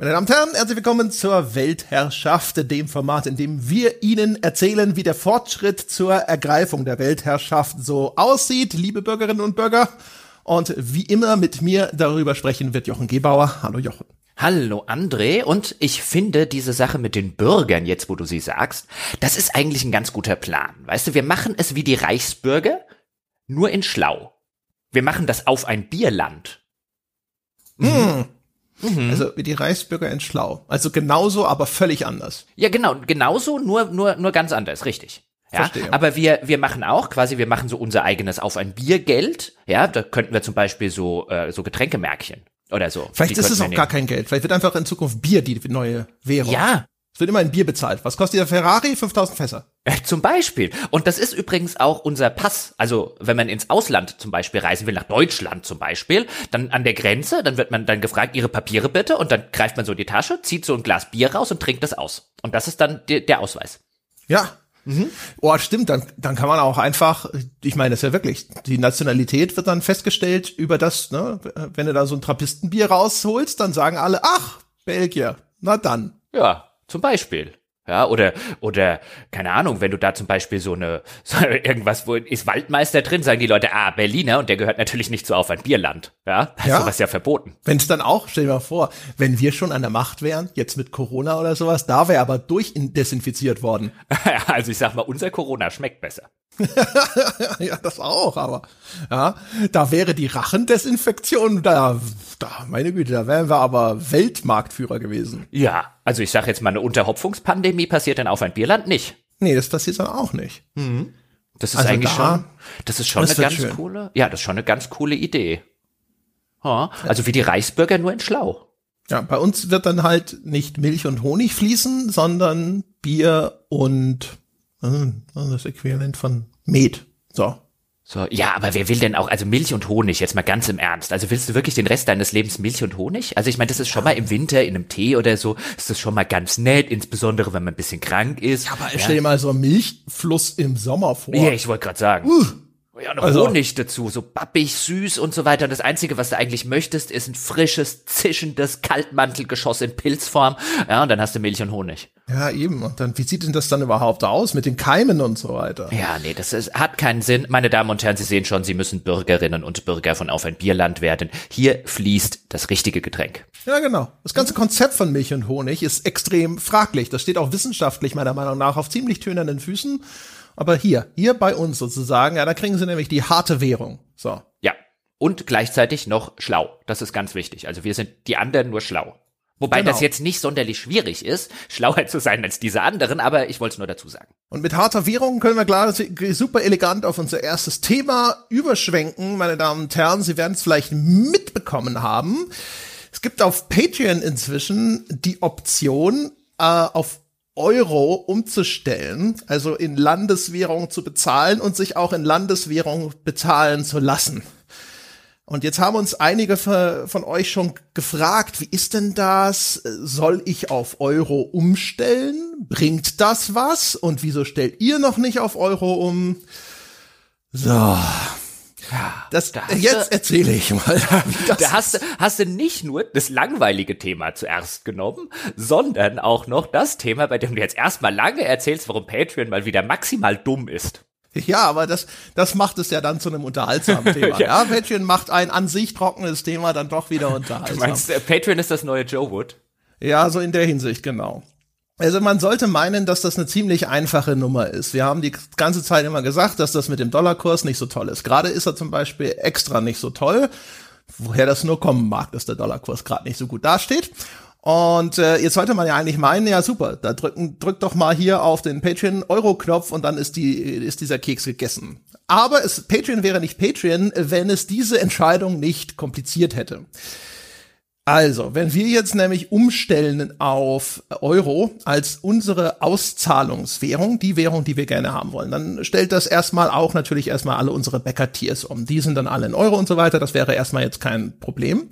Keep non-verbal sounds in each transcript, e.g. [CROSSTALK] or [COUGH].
Meine Damen und Herren, herzlich willkommen zur Weltherrschaft, dem Format, in dem wir Ihnen erzählen, wie der Fortschritt zur Ergreifung der Weltherrschaft so aussieht, liebe Bürgerinnen und Bürger. Und wie immer mit mir darüber sprechen wird Jochen Gebauer. Hallo Jochen. Hallo André und ich finde diese Sache mit den Bürgern, jetzt wo du sie sagst, das ist eigentlich ein ganz guter Plan. Weißt du, wir machen es wie die Reichsbürger, nur in schlau. Wir machen das auf ein Bierland. Mhm. Mhm. Also wie die Reichsbürger in Schlau. Also genauso, aber völlig anders. Ja, genau, genauso, nur, nur, nur ganz anders, richtig. Ja, Verstehe. aber wir, wir machen auch quasi, wir machen so unser eigenes auf ein Biergeld. Ja, da könnten wir zum Beispiel so, äh, so Getränkemärkchen oder so. Vielleicht ist es auch gar kein Geld. Vielleicht wird einfach in Zukunft Bier die neue Währung. Ja, wird immer ein Bier bezahlt. Was kostet der Ferrari? 5000 Fässer. Äh, zum Beispiel. Und das ist übrigens auch unser Pass. Also, wenn man ins Ausland zum Beispiel reisen will, nach Deutschland zum Beispiel, dann an der Grenze, dann wird man dann gefragt, ihre Papiere bitte, und dann greift man so in die Tasche, zieht so ein Glas Bier raus und trinkt das aus. Und das ist dann de der Ausweis. Ja. Mhm. Oh, stimmt, dann, dann kann man auch einfach, ich meine, das ist ja wirklich, die Nationalität wird dann festgestellt über das, ne, wenn du da so ein Trappistenbier rausholst, dann sagen alle, ach, Belgier, na dann. Ja, zum Beispiel. Ja, oder, oder, keine Ahnung, wenn du da zum Beispiel so eine, [LAUGHS] so irgendwas, wo ist Waldmeister drin, sagen die Leute, ah, Berliner, und der gehört natürlich nicht so auf ein Bierland. Ja, das ja. sowas ja verboten. Wenn es dann auch, stell dir mal vor, wenn wir schon an der Macht wären, jetzt mit Corona oder sowas, da wäre aber durchdesinfiziert worden. [LAUGHS] also ich sag mal, unser Corona schmeckt besser. [LAUGHS] ja, das auch, aber ja, da wäre die Rachendesinfektion, da, da, meine Güte, da wären wir aber Weltmarktführer gewesen. Ja, also ich sag jetzt mal, eine Unterhopfungspandemie passiert dann auf ein Bierland nicht. Nee, das passiert dann auch nicht. Mhm. Das ist also eigentlich da, schon, das ist schon das eine ganz schön. coole, ja, das ist schon eine ganz coole Idee. Ja, also wie die Reichsbürger nur in Schlau. Ja, bei uns wird dann halt nicht Milch und Honig fließen, sondern Bier und äh, das Äquivalent von Met. So. So, ja, aber wer will denn auch, also Milch und Honig, jetzt mal ganz im Ernst. Also willst du wirklich den Rest deines Lebens Milch und Honig? Also ich meine, das ist schon mal im Winter in einem Tee oder so, ist das schon mal ganz nett, insbesondere wenn man ein bisschen krank ist. Ja, aber ja. stell dir mal so einen Milchfluss im Sommer vor. Ja, ich wollte gerade sagen. Uh. Ja, und also, Honig dazu, so bappig, süß und so weiter. Und das Einzige, was du eigentlich möchtest, ist ein frisches, zischendes Kaltmantelgeschoss in Pilzform. Ja, und dann hast du Milch und Honig. Ja, eben. Und dann, wie sieht denn das dann überhaupt aus mit den Keimen und so weiter? Ja, nee, das ist, hat keinen Sinn. Meine Damen und Herren, Sie sehen schon, Sie müssen Bürgerinnen und Bürger von Auf ein Bierland werden. Hier fließt das richtige Getränk. Ja, genau. Das ganze Konzept von Milch und Honig ist extrem fraglich. Das steht auch wissenschaftlich meiner Meinung nach auf ziemlich tönernen Füßen. Aber hier, hier bei uns sozusagen, ja, da kriegen sie nämlich die harte Währung. So. Ja. Und gleichzeitig noch schlau. Das ist ganz wichtig. Also wir sind die anderen nur schlau. Wobei genau. das jetzt nicht sonderlich schwierig ist, schlauer zu sein als diese anderen, aber ich wollte es nur dazu sagen. Und mit harter Währung können wir klar super elegant auf unser erstes Thema überschwenken, meine Damen und Herren. Sie werden es vielleicht mitbekommen haben. Es gibt auf Patreon inzwischen die Option, äh, auf Euro umzustellen, also in Landeswährung zu bezahlen und sich auch in Landeswährung bezahlen zu lassen. Und jetzt haben uns einige von euch schon gefragt, wie ist denn das? Soll ich auf Euro umstellen? Bringt das was? Und wieso stellt ihr noch nicht auf Euro um? So, das, da jetzt erzähle ich mal. [LAUGHS] Da hast, hast du nicht nur das langweilige Thema zuerst genommen, sondern auch noch das Thema, bei dem du jetzt erstmal lange erzählst, warum Patreon mal wieder maximal dumm ist. Ja, aber das, das macht es ja dann zu einem unterhaltsamen [LAUGHS] Thema. ja. ja, Patreon macht ein an sich trockenes Thema dann doch wieder unterhaltsam. Du meinst, äh, Patreon ist das neue Joe Wood? Ja, so in der Hinsicht, genau. Also man sollte meinen, dass das eine ziemlich einfache Nummer ist. Wir haben die ganze Zeit immer gesagt, dass das mit dem Dollarkurs nicht so toll ist. Gerade ist er zum Beispiel extra nicht so toll. Woher das nur kommen mag, dass der Dollarkurs gerade nicht so gut dasteht. Und äh, jetzt sollte man ja eigentlich meinen, ja super, da drücken, drückt doch mal hier auf den Patreon-Euro-Knopf und dann ist die, ist dieser Keks gegessen. Aber es, Patreon wäre nicht Patreon, wenn es diese Entscheidung nicht kompliziert hätte. Also, wenn wir jetzt nämlich umstellen auf Euro als unsere Auszahlungswährung, die Währung, die wir gerne haben wollen, dann stellt das erstmal auch natürlich erstmal alle unsere Bäcker-Tiers um. Die sind dann alle in Euro und so weiter. Das wäre erstmal jetzt kein Problem.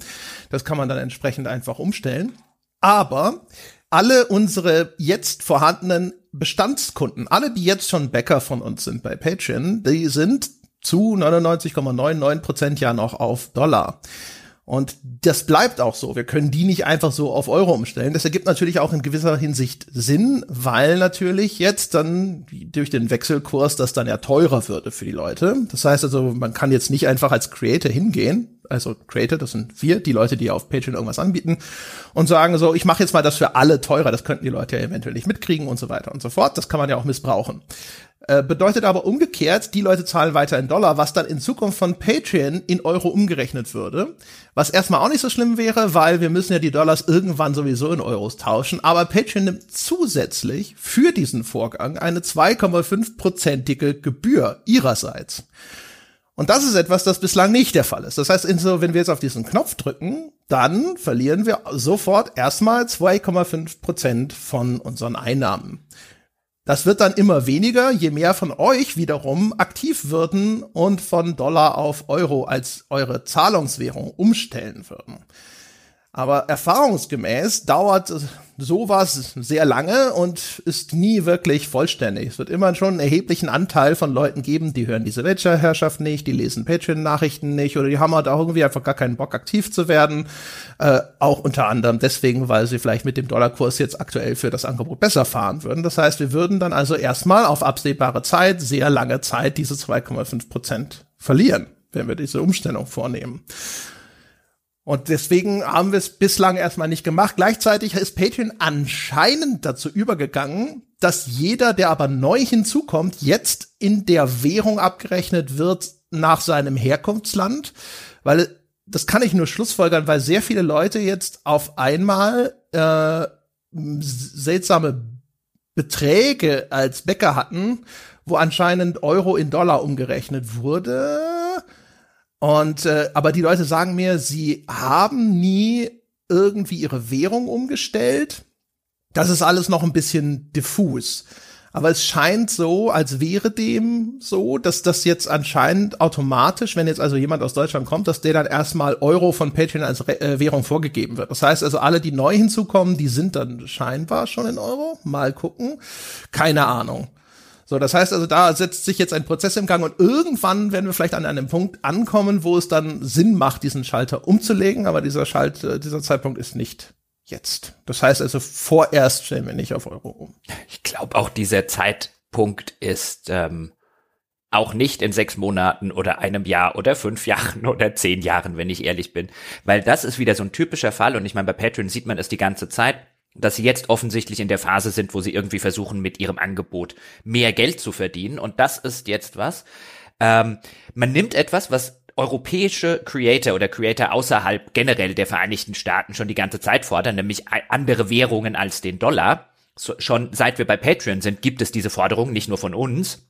Das kann man dann entsprechend einfach umstellen. Aber alle unsere jetzt vorhandenen Bestandskunden, alle, die jetzt schon Bäcker von uns sind bei Patreon, die sind zu 99,99 Prozent ja noch auf Dollar. Und das bleibt auch so. Wir können die nicht einfach so auf Euro umstellen. Das ergibt natürlich auch in gewisser Hinsicht Sinn, weil natürlich jetzt dann durch den Wechselkurs das dann ja teurer würde für die Leute. Das heißt also, man kann jetzt nicht einfach als Creator hingehen, also Creator, das sind wir, die Leute, die auf Patreon irgendwas anbieten und sagen so, ich mache jetzt mal das für alle teurer. Das könnten die Leute ja eventuell nicht mitkriegen und so weiter und so fort. Das kann man ja auch missbrauchen. Äh, bedeutet aber umgekehrt, die Leute zahlen weiter in Dollar, was dann in Zukunft von Patreon in Euro umgerechnet würde. Was erstmal auch nicht so schlimm wäre, weil wir müssen ja die Dollars irgendwann sowieso in Euros tauschen. Aber Patreon nimmt zusätzlich für diesen Vorgang eine 2,5-prozentige Gebühr ihrerseits. Und das ist etwas, das bislang nicht der Fall ist. Das heißt, so, wenn wir jetzt auf diesen Knopf drücken, dann verlieren wir sofort erstmal 2,5 Prozent von unseren Einnahmen. Das wird dann immer weniger, je mehr von euch wiederum aktiv würden und von Dollar auf Euro als eure Zahlungswährung umstellen würden. Aber erfahrungsgemäß dauert sowas sehr lange und ist nie wirklich vollständig. Es wird immer schon einen erheblichen Anteil von Leuten geben, die hören diese Ledger-Herrschaft nicht, die lesen Patreon-Nachrichten nicht oder die haben halt auch irgendwie einfach gar keinen Bock, aktiv zu werden. Äh, auch unter anderem deswegen, weil sie vielleicht mit dem Dollarkurs jetzt aktuell für das Angebot besser fahren würden. Das heißt, wir würden dann also erstmal auf absehbare Zeit, sehr lange Zeit, diese 2,5 Prozent verlieren, wenn wir diese Umstellung vornehmen. Und deswegen haben wir es bislang erstmal nicht gemacht. Gleichzeitig ist Patreon anscheinend dazu übergegangen, dass jeder, der aber neu hinzukommt, jetzt in der Währung abgerechnet wird nach seinem Herkunftsland, weil das kann ich nur schlussfolgern, weil sehr viele Leute jetzt auf einmal äh, seltsame Beträge als Bäcker hatten, wo anscheinend Euro in Dollar umgerechnet wurde und äh, aber die Leute sagen mir, sie haben nie irgendwie ihre Währung umgestellt. Das ist alles noch ein bisschen diffus. Aber es scheint so, als wäre dem so, dass das jetzt anscheinend automatisch, wenn jetzt also jemand aus Deutschland kommt, dass der dann erstmal Euro von Patreon als Re äh, Währung vorgegeben wird. Das heißt also, alle, die neu hinzukommen, die sind dann scheinbar schon in Euro. Mal gucken. Keine Ahnung. So, das heißt also, da setzt sich jetzt ein Prozess im Gang und irgendwann werden wir vielleicht an einem Punkt ankommen, wo es dann Sinn macht, diesen Schalter umzulegen, aber dieser Schalt, äh, dieser Zeitpunkt ist nicht jetzt. Das heißt also, vorerst stellen wir nicht auf Euro um. Ich glaube auch dieser Zeitpunkt ist ähm, auch nicht in sechs Monaten oder einem Jahr oder fünf Jahren [LAUGHS] oder zehn Jahren, wenn ich ehrlich bin. Weil das ist wieder so ein typischer Fall und ich meine, bei Patreon sieht man es die ganze Zeit dass sie jetzt offensichtlich in der Phase sind, wo sie irgendwie versuchen, mit ihrem Angebot mehr Geld zu verdienen. Und das ist jetzt was. Ähm, man nimmt etwas, was europäische Creator oder Creator außerhalb generell der Vereinigten Staaten schon die ganze Zeit fordern, nämlich andere Währungen als den Dollar. So, schon seit wir bei Patreon sind, gibt es diese Forderung, nicht nur von uns.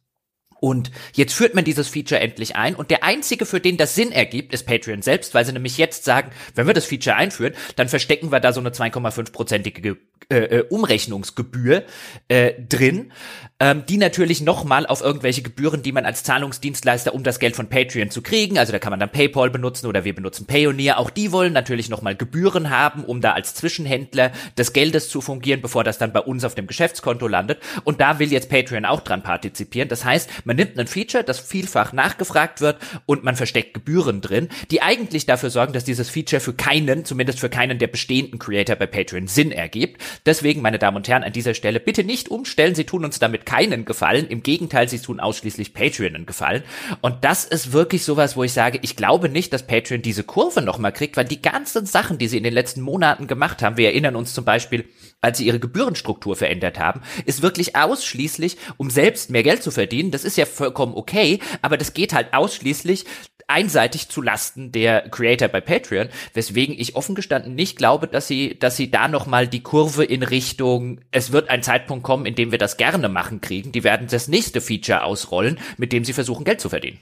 Und jetzt führt man dieses Feature endlich ein und der einzige, für den das Sinn ergibt, ist Patreon selbst, weil sie nämlich jetzt sagen, wenn wir das Feature einführen, dann verstecken wir da so eine 2,5-prozentige äh, äh, Umrechnungsgebühr äh, drin, ähm, die natürlich nochmal auf irgendwelche Gebühren, die man als Zahlungsdienstleister, um das Geld von Patreon zu kriegen, also da kann man dann PayPal benutzen oder wir benutzen Payoneer, auch die wollen natürlich nochmal Gebühren haben, um da als Zwischenhändler des Geldes zu fungieren, bevor das dann bei uns auf dem Geschäftskonto landet. Und da will jetzt Patreon auch dran partizipieren. Das heißt, man nimmt ein Feature, das vielfach nachgefragt wird und man versteckt Gebühren drin, die eigentlich dafür sorgen, dass dieses Feature für keinen, zumindest für keinen der bestehenden Creator bei Patreon Sinn ergibt. Deswegen, meine Damen und Herren, an dieser Stelle bitte nicht umstellen. Sie tun uns damit keinen Gefallen. Im Gegenteil, sie tun ausschließlich Patreon einen Gefallen. Und das ist wirklich sowas, wo ich sage, ich glaube nicht, dass Patreon diese Kurve nochmal kriegt, weil die ganzen Sachen, die sie in den letzten Monaten gemacht haben, wir erinnern uns zum Beispiel, als sie ihre Gebührenstruktur verändert haben, ist wirklich ausschließlich, um selbst mehr Geld zu verdienen. Das ist ja vollkommen okay, aber das geht halt ausschließlich einseitig zu Lasten der Creator bei Patreon, weswegen ich offen gestanden nicht glaube, dass sie, dass sie da noch mal die Kurve in Richtung, es wird ein Zeitpunkt kommen, in dem wir das gerne machen kriegen. Die werden das nächste Feature ausrollen, mit dem sie versuchen, Geld zu verdienen.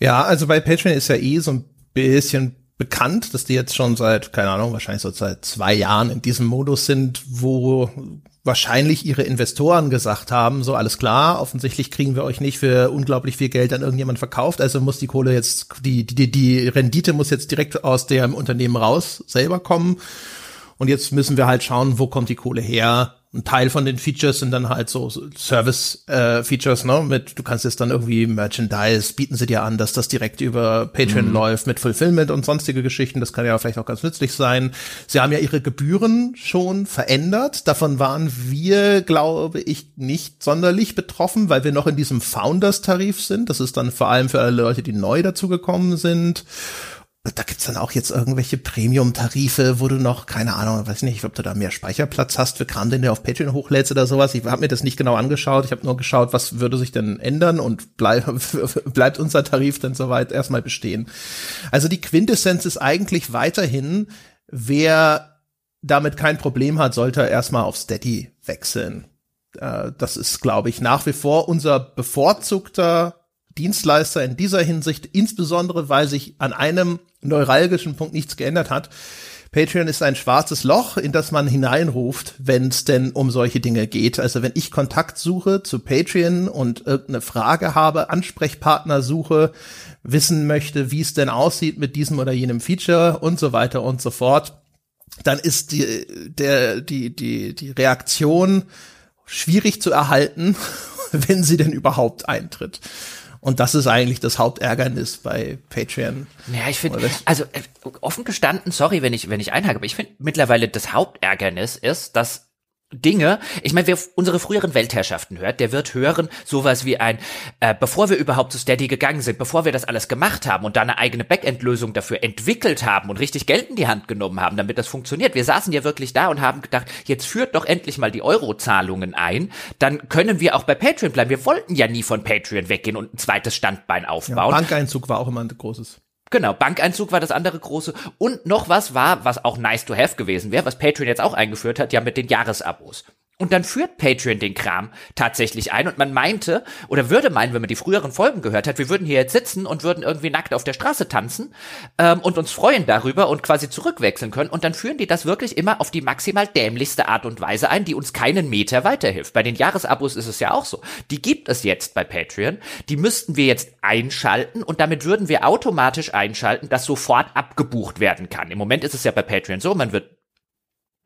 Ja, also bei Patreon ist ja eh so ein bisschen bekannt, dass die jetzt schon seit, keine Ahnung, wahrscheinlich so seit zwei Jahren in diesem Modus sind, wo wahrscheinlich ihre Investoren gesagt haben, so alles klar, offensichtlich kriegen wir euch nicht für unglaublich viel Geld an irgendjemand verkauft, also muss die Kohle jetzt, die, die, die Rendite muss jetzt direkt aus dem Unternehmen raus selber kommen. Und jetzt müssen wir halt schauen, wo kommt die Kohle her ein Teil von den Features sind dann halt so, Service-Features, äh, ne? Mit, du kannst jetzt dann irgendwie Merchandise, bieten sie dir an, dass das direkt über Patreon mhm. läuft mit Fulfillment und sonstige Geschichten. Das kann ja vielleicht auch ganz nützlich sein. Sie haben ja ihre Gebühren schon verändert. Davon waren wir, glaube ich, nicht sonderlich betroffen, weil wir noch in diesem Founders-Tarif sind. Das ist dann vor allem für alle Leute, die neu dazugekommen sind da gibt's dann auch jetzt irgendwelche Premium-Tarife, wo du noch, keine Ahnung, weiß nicht, ob du da mehr Speicherplatz hast für Kram, den du auf Patreon hochlädst oder sowas. Ich habe mir das nicht genau angeschaut. Ich habe nur geschaut, was würde sich denn ändern und bleib, [LAUGHS] bleibt unser Tarif denn soweit erstmal bestehen. Also die Quintessenz ist eigentlich weiterhin, wer damit kein Problem hat, sollte erstmal auf Steady wechseln. Äh, das ist, glaube ich, nach wie vor unser bevorzugter Dienstleister in dieser Hinsicht, insbesondere weil sich an einem neuralgischen Punkt nichts geändert hat. Patreon ist ein schwarzes Loch, in das man hineinruft, wenn es denn um solche Dinge geht. Also wenn ich Kontakt suche zu Patreon und irgendeine Frage habe, Ansprechpartner suche, wissen möchte, wie es denn aussieht mit diesem oder jenem Feature und so weiter und so fort, dann ist die, der, die, die, die Reaktion schwierig zu erhalten, [LAUGHS] wenn sie denn überhaupt eintritt. Und das ist eigentlich das Hauptärgernis bei Patreon. Ja, ich finde, also äh, offen gestanden, sorry, wenn ich, wenn ich einhake, aber ich finde mittlerweile das Hauptärgernis ist, dass Dinge, ich meine, wer unsere früheren Weltherrschaften hört, der wird hören sowas wie ein, äh, bevor wir überhaupt zu Steady gegangen sind, bevor wir das alles gemacht haben und da eine eigene Backend-Lösung dafür entwickelt haben und richtig Geld in die Hand genommen haben, damit das funktioniert. Wir saßen ja wirklich da und haben gedacht, jetzt führt doch endlich mal die Euro-Zahlungen ein, dann können wir auch bei Patreon bleiben. Wir wollten ja nie von Patreon weggehen und ein zweites Standbein aufbauen. Ja, Bankeinzug war auch immer ein großes. Genau, Bankeinzug war das andere große. Und noch was war, was auch nice to have gewesen wäre, was Patreon jetzt auch eingeführt hat, ja mit den Jahresabos. Und dann führt Patreon den Kram tatsächlich ein und man meinte oder würde meinen, wenn man die früheren Folgen gehört hat, wir würden hier jetzt sitzen und würden irgendwie nackt auf der Straße tanzen ähm, und uns freuen darüber und quasi zurückwechseln können. Und dann führen die das wirklich immer auf die maximal dämlichste Art und Weise ein, die uns keinen Meter weiterhilft. Bei den Jahresabos ist es ja auch so. Die gibt es jetzt bei Patreon. Die müssten wir jetzt einschalten und damit würden wir automatisch einschalten, dass sofort abgebucht werden kann. Im Moment ist es ja bei Patreon so, man wird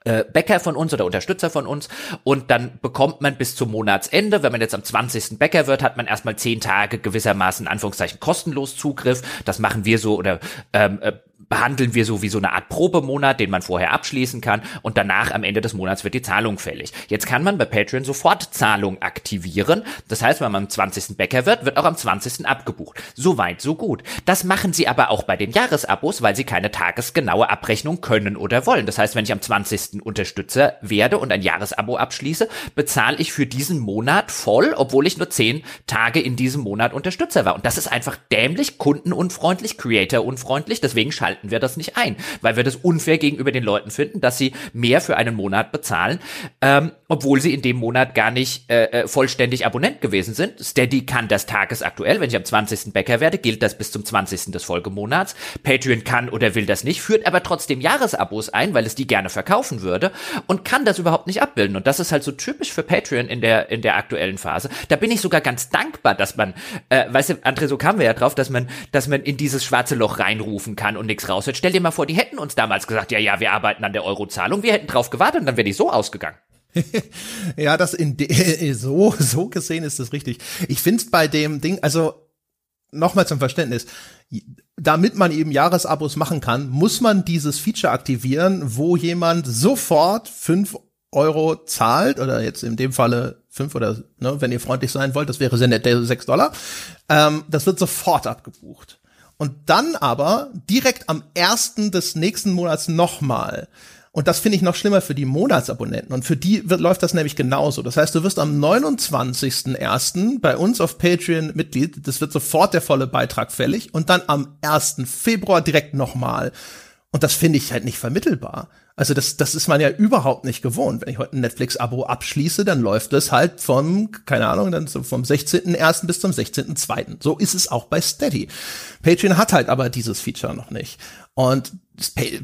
äh, Bäcker von uns oder Unterstützer von uns und dann bekommt man bis zum Monatsende, wenn man jetzt am 20. Bäcker wird, hat man erstmal zehn Tage gewissermaßen Anführungszeichen kostenlos Zugriff. Das machen wir so oder ähm, äh, behandeln wir so wie so eine Art Probemonat, den man vorher abschließen kann und danach am Ende des Monats wird die Zahlung fällig. Jetzt kann man bei Patreon sofort Zahlung aktivieren. Das heißt, wenn man am 20. Bäcker wird, wird auch am 20. abgebucht. So weit, so gut. Das machen sie aber auch bei den Jahresabos, weil sie keine tagesgenaue Abrechnung können oder wollen. Das heißt, wenn ich am 20. Unterstützer werde und ein Jahresabo abschließe, bezahle ich für diesen Monat voll, obwohl ich nur 10 Tage in diesem Monat Unterstützer war. Und das ist einfach dämlich, kundenunfreundlich, creatorunfreundlich. Deswegen schalten schalten wir das nicht ein, weil wir das unfair gegenüber den Leuten finden, dass sie mehr für einen Monat bezahlen, ähm, obwohl sie in dem Monat gar nicht äh, äh vollständig Abonnent gewesen sind. Steady kann das tagesaktuell, wenn ich am 20. Bäcker werde, gilt das bis zum 20. des Folgemonats. Patreon kann oder will das nicht, führt aber trotzdem Jahresabos ein, weil es die gerne verkaufen würde und kann das überhaupt nicht abbilden. Und das ist halt so typisch für Patreon in der, in der aktuellen Phase. Da bin ich sogar ganz dankbar, dass man, äh, weißt du, André, so kamen wir ja drauf, dass man, dass man in dieses schwarze Loch reinrufen kann und nichts raus wird. Stell dir mal vor, die hätten uns damals gesagt, ja, ja, wir arbeiten an der Eurozahlung, wir hätten drauf gewartet und dann wäre die so ausgegangen. [LAUGHS] ja, das in [LAUGHS] so so gesehen ist das richtig. Ich finde es bei dem Ding, also nochmal zum Verständnis, damit man eben Jahresabos machen kann, muss man dieses Feature aktivieren, wo jemand sofort fünf Euro zahlt oder jetzt in dem Falle fünf oder ne, wenn ihr freundlich sein wollt, das wäre sehr nett, sechs Dollar. Ähm, das wird sofort abgebucht und dann aber direkt am ersten des nächsten Monats nochmal. Und das finde ich noch schlimmer für die Monatsabonnenten. Und für die wird, läuft das nämlich genauso. Das heißt, du wirst am 29.01. bei uns auf Patreon Mitglied. Das wird sofort der volle Beitrag fällig. Und dann am 1. Februar direkt nochmal. Und das finde ich halt nicht vermittelbar. Also das, das ist man ja überhaupt nicht gewohnt. Wenn ich heute ein Netflix-Abo abschließe, dann läuft es halt vom, keine Ahnung, dann so vom 16.01. bis zum 16.02. So ist es auch bei Steady. Patreon hat halt aber dieses Feature noch nicht. Und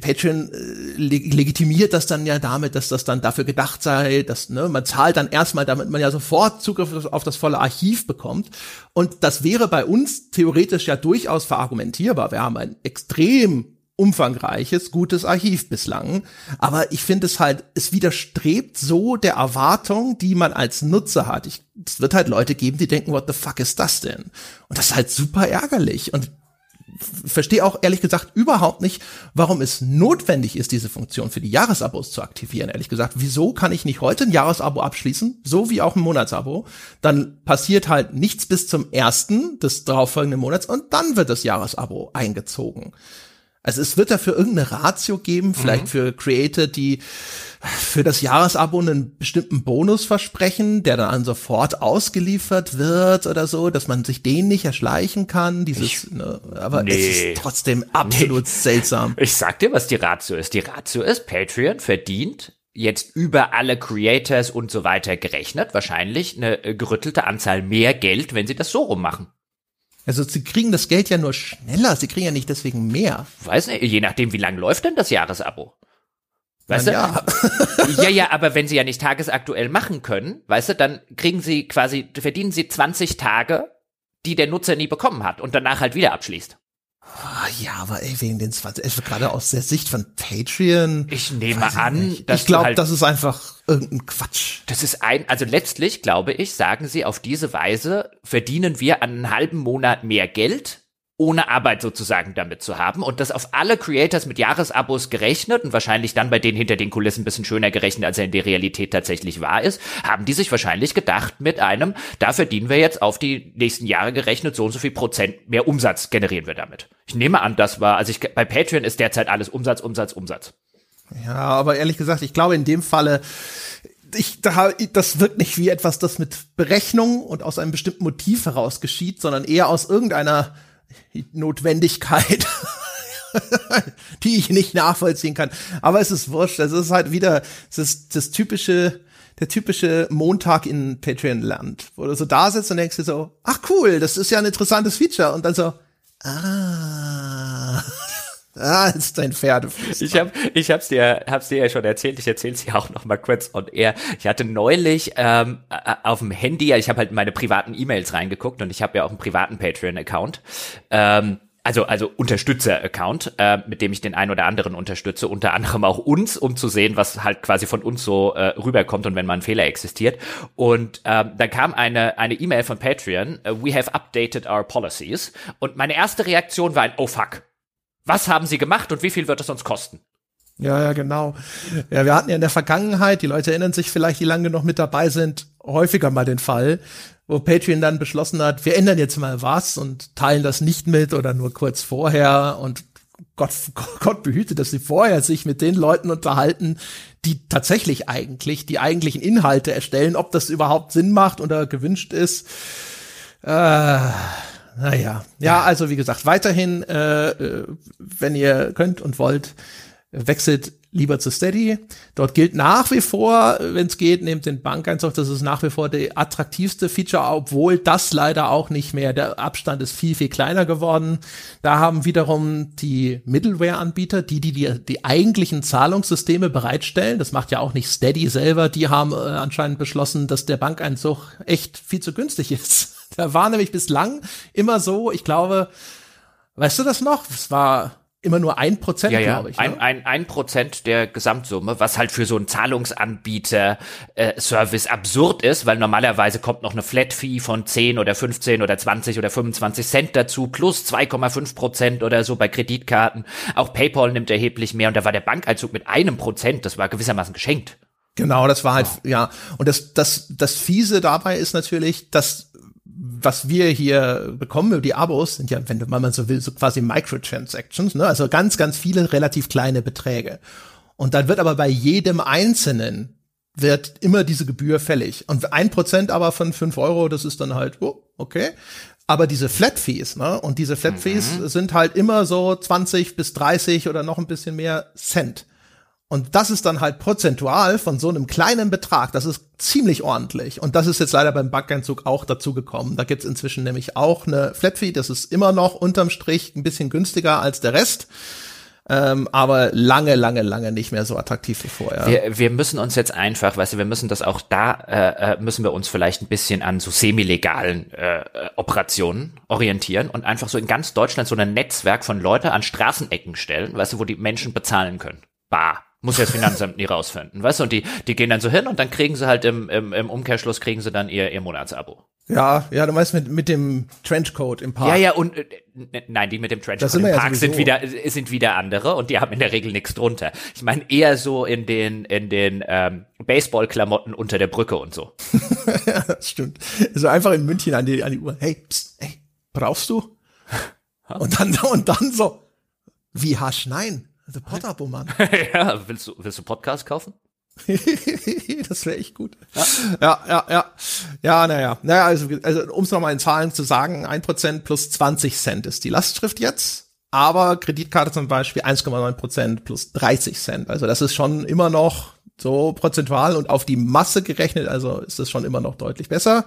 Patreon äh, legitimiert das dann ja damit, dass das dann dafür gedacht sei, dass ne, man zahlt dann erstmal, damit man ja sofort Zugriff auf das volle Archiv bekommt. Und das wäre bei uns theoretisch ja durchaus verargumentierbar. Wir haben ein extrem umfangreiches, gutes Archiv bislang. Aber ich finde es halt, es widerstrebt so der Erwartung, die man als Nutzer hat. Ich, es wird halt Leute geben, die denken, what the fuck ist das denn? Und das ist halt super ärgerlich. Und verstehe auch ehrlich gesagt überhaupt nicht, warum es notwendig ist, diese Funktion für die Jahresabos zu aktivieren. Ehrlich gesagt, wieso kann ich nicht heute ein Jahresabo abschließen, so wie auch ein Monatsabo? Dann passiert halt nichts bis zum ersten des darauffolgenden Monats und dann wird das Jahresabo eingezogen. Also es wird dafür irgendeine Ratio geben, vielleicht mhm. für Creator, die für das Jahresabo einen bestimmten Bonus versprechen, der dann sofort ausgeliefert wird oder so, dass man sich den nicht erschleichen kann. Dieses, ich, ne, aber nee, es ist trotzdem absolut nee. seltsam. Ich sag dir, was die Ratio ist. Die Ratio ist, Patreon verdient jetzt über alle Creators und so weiter gerechnet, wahrscheinlich eine gerüttelte Anzahl mehr Geld, wenn sie das so rummachen. Also sie kriegen das Geld ja nur schneller, sie kriegen ja nicht deswegen mehr. Weiß nicht, je nachdem, wie lang läuft denn das Jahresabo? Weißt ja. du? [LAUGHS] ja, ja, aber wenn sie ja nicht tagesaktuell machen können, weißt du, dann kriegen sie quasi, verdienen sie 20 Tage, die der Nutzer nie bekommen hat und danach halt wieder abschließt. Ah, ja, aber ey, wegen den 20, also gerade aus der Sicht von Patreon. Ich nehme an, ich dass ich glaube, halt, das ist einfach irgendein Quatsch. Das ist ein, also letztlich glaube ich, sagen sie auf diese Weise verdienen wir einen halben Monat mehr Geld ohne Arbeit sozusagen damit zu haben und das auf alle Creators mit Jahresabos gerechnet und wahrscheinlich dann bei denen hinter den Kulissen ein bisschen schöner gerechnet, als er in der Realität tatsächlich wahr ist, haben die sich wahrscheinlich gedacht mit einem, da verdienen wir jetzt auf die nächsten Jahre gerechnet so und so viel Prozent mehr Umsatz generieren wir damit. Ich nehme an, das war, also ich, bei Patreon ist derzeit alles Umsatz, Umsatz, Umsatz. Ja, aber ehrlich gesagt, ich glaube in dem Falle, ich, das wirkt nicht wie etwas, das mit Berechnung und aus einem bestimmten Motiv heraus geschieht, sondern eher aus irgendeiner Notwendigkeit, [LAUGHS] die ich nicht nachvollziehen kann. Aber es ist wurscht. Es ist halt wieder, es ist das typische, der typische Montag in Patreon-Land, wo du so da sitzt und denkst dir so, ach cool, das ist ja ein interessantes Feature. Und dann so, ah. Ah, [LAUGHS] ist dein Pferdefuß. Ich habe ich hab's dir hab's dir ja schon erzählt, ich erzähl's dir auch noch mal kurz und er ich hatte neulich ähm, auf dem Handy, ich habe halt meine privaten E-Mails reingeguckt und ich habe ja auch einen privaten Patreon Account. Ähm, also also Unterstützer-Account, äh, mit dem ich den einen oder anderen unterstütze, unter anderem auch uns, um zu sehen, was halt quasi von uns so äh, rüberkommt und wenn mal ein Fehler existiert. Und ähm, dann kam eine eine E-Mail von Patreon, uh, we have updated our policies. Und meine erste Reaktion war ein Oh fuck, was haben sie gemacht und wie viel wird es uns kosten? Ja, ja, genau. Ja, wir hatten ja in der Vergangenheit, die Leute erinnern sich vielleicht, die lange noch mit dabei sind, häufiger mal den Fall, wo Patreon dann beschlossen hat, wir ändern jetzt mal was und teilen das nicht mit oder nur kurz vorher und Gott, [LAUGHS] Gott behüte, dass sie vorher sich mit den Leuten unterhalten, die tatsächlich eigentlich die eigentlichen Inhalte erstellen, ob das überhaupt Sinn macht oder gewünscht ist. Äh, naja, ja, also wie gesagt, weiterhin, äh, äh, wenn ihr könnt und wollt, wechselt lieber zu Steady. Dort gilt nach wie vor, wenn es geht, nehmt den Bankeinzug, das ist nach wie vor der attraktivste Feature, obwohl das leider auch nicht mehr, der Abstand ist viel, viel kleiner geworden. Da haben wiederum die Middleware-Anbieter, die, die, die die eigentlichen Zahlungssysteme bereitstellen, das macht ja auch nicht Steady selber, die haben äh, anscheinend beschlossen, dass der Bankeinzug echt viel zu günstig ist. [LAUGHS] Der war nämlich bislang immer so, ich glaube, weißt du das noch? Es war immer nur ein Prozent, ja, ja. glaube ich. Ne? Ein, ein, ein Prozent der Gesamtsumme, was halt für so einen Zahlungsanbieter-Service äh, absurd ist, weil normalerweise kommt noch eine Flat-Fee von 10 oder 15 oder 20 oder 25 Cent dazu, plus 2,5 Prozent oder so bei Kreditkarten. Auch PayPal nimmt erheblich mehr und da war der Bankeinzug mit einem Prozent, das war gewissermaßen geschenkt. Genau, das war halt, oh. ja. Und das, das, das Fiese dabei ist natürlich, dass was wir hier bekommen über die Abos sind ja, wenn man so will, so quasi Microtransactions, ne? also ganz, ganz viele relativ kleine Beträge. Und dann wird aber bei jedem einzelnen wird immer diese Gebühr fällig. Und ein Prozent aber von fünf Euro, das ist dann halt, oh, okay. Aber diese Flat Fees, ne? Und diese Flat Fees mhm. sind halt immer so 20 bis 30 oder noch ein bisschen mehr Cent. Und das ist dann halt prozentual von so einem kleinen Betrag. Das ist ziemlich ordentlich. Und das ist jetzt leider beim Bankeinzug auch dazu gekommen. Da gibt's inzwischen nämlich auch eine Flat Fee. Das ist immer noch unterm Strich ein bisschen günstiger als der Rest. ähm, aber lange, lange, lange nicht mehr so attraktiv wie vorher. Wir, wir müssen uns jetzt einfach, weißt du, wir müssen das auch da, äh, äh müssen wir uns vielleicht ein bisschen an so semi-legalen äh, Operationen orientieren und einfach so in ganz Deutschland so ein Netzwerk von Leute an Straßenecken stellen, weißt du, wo die Menschen bezahlen können. Bar. Muss ja das Finanzamt nie rausfinden, weißt du? Und die, die gehen dann so hin und dann kriegen sie halt im, im, im Umkehrschluss kriegen sie dann ihr, ihr Monatsabo. Ja, ja, du meinst mit, mit dem Trenchcoat im Park. Ja, ja, und äh, nein, die mit dem Trenchcoat im Park ja sind wieder sind wieder andere und die haben in der Regel nichts drunter. Ich meine eher so in den in den ähm, Baseballklamotten unter der Brücke und so. [LAUGHS] ja, das stimmt. So einfach in München an die an die Uhr. Hey, pst, hey, brauchst du? [LAUGHS] und dann und dann so. Wie hasch? Nein. The Potter Bummern. [LAUGHS] ja, willst du willst du Podcast kaufen? [LAUGHS] das wäre echt gut. Ja, ja, ja. Ja, ja naja. Naja, also, also um es nochmal in Zahlen zu sagen, ein Prozent plus 20 Cent ist die Lastschrift jetzt. Aber Kreditkarte zum Beispiel 1,9 Prozent plus 30 Cent. Also das ist schon immer noch so prozentual und auf die Masse gerechnet, also ist das schon immer noch deutlich besser.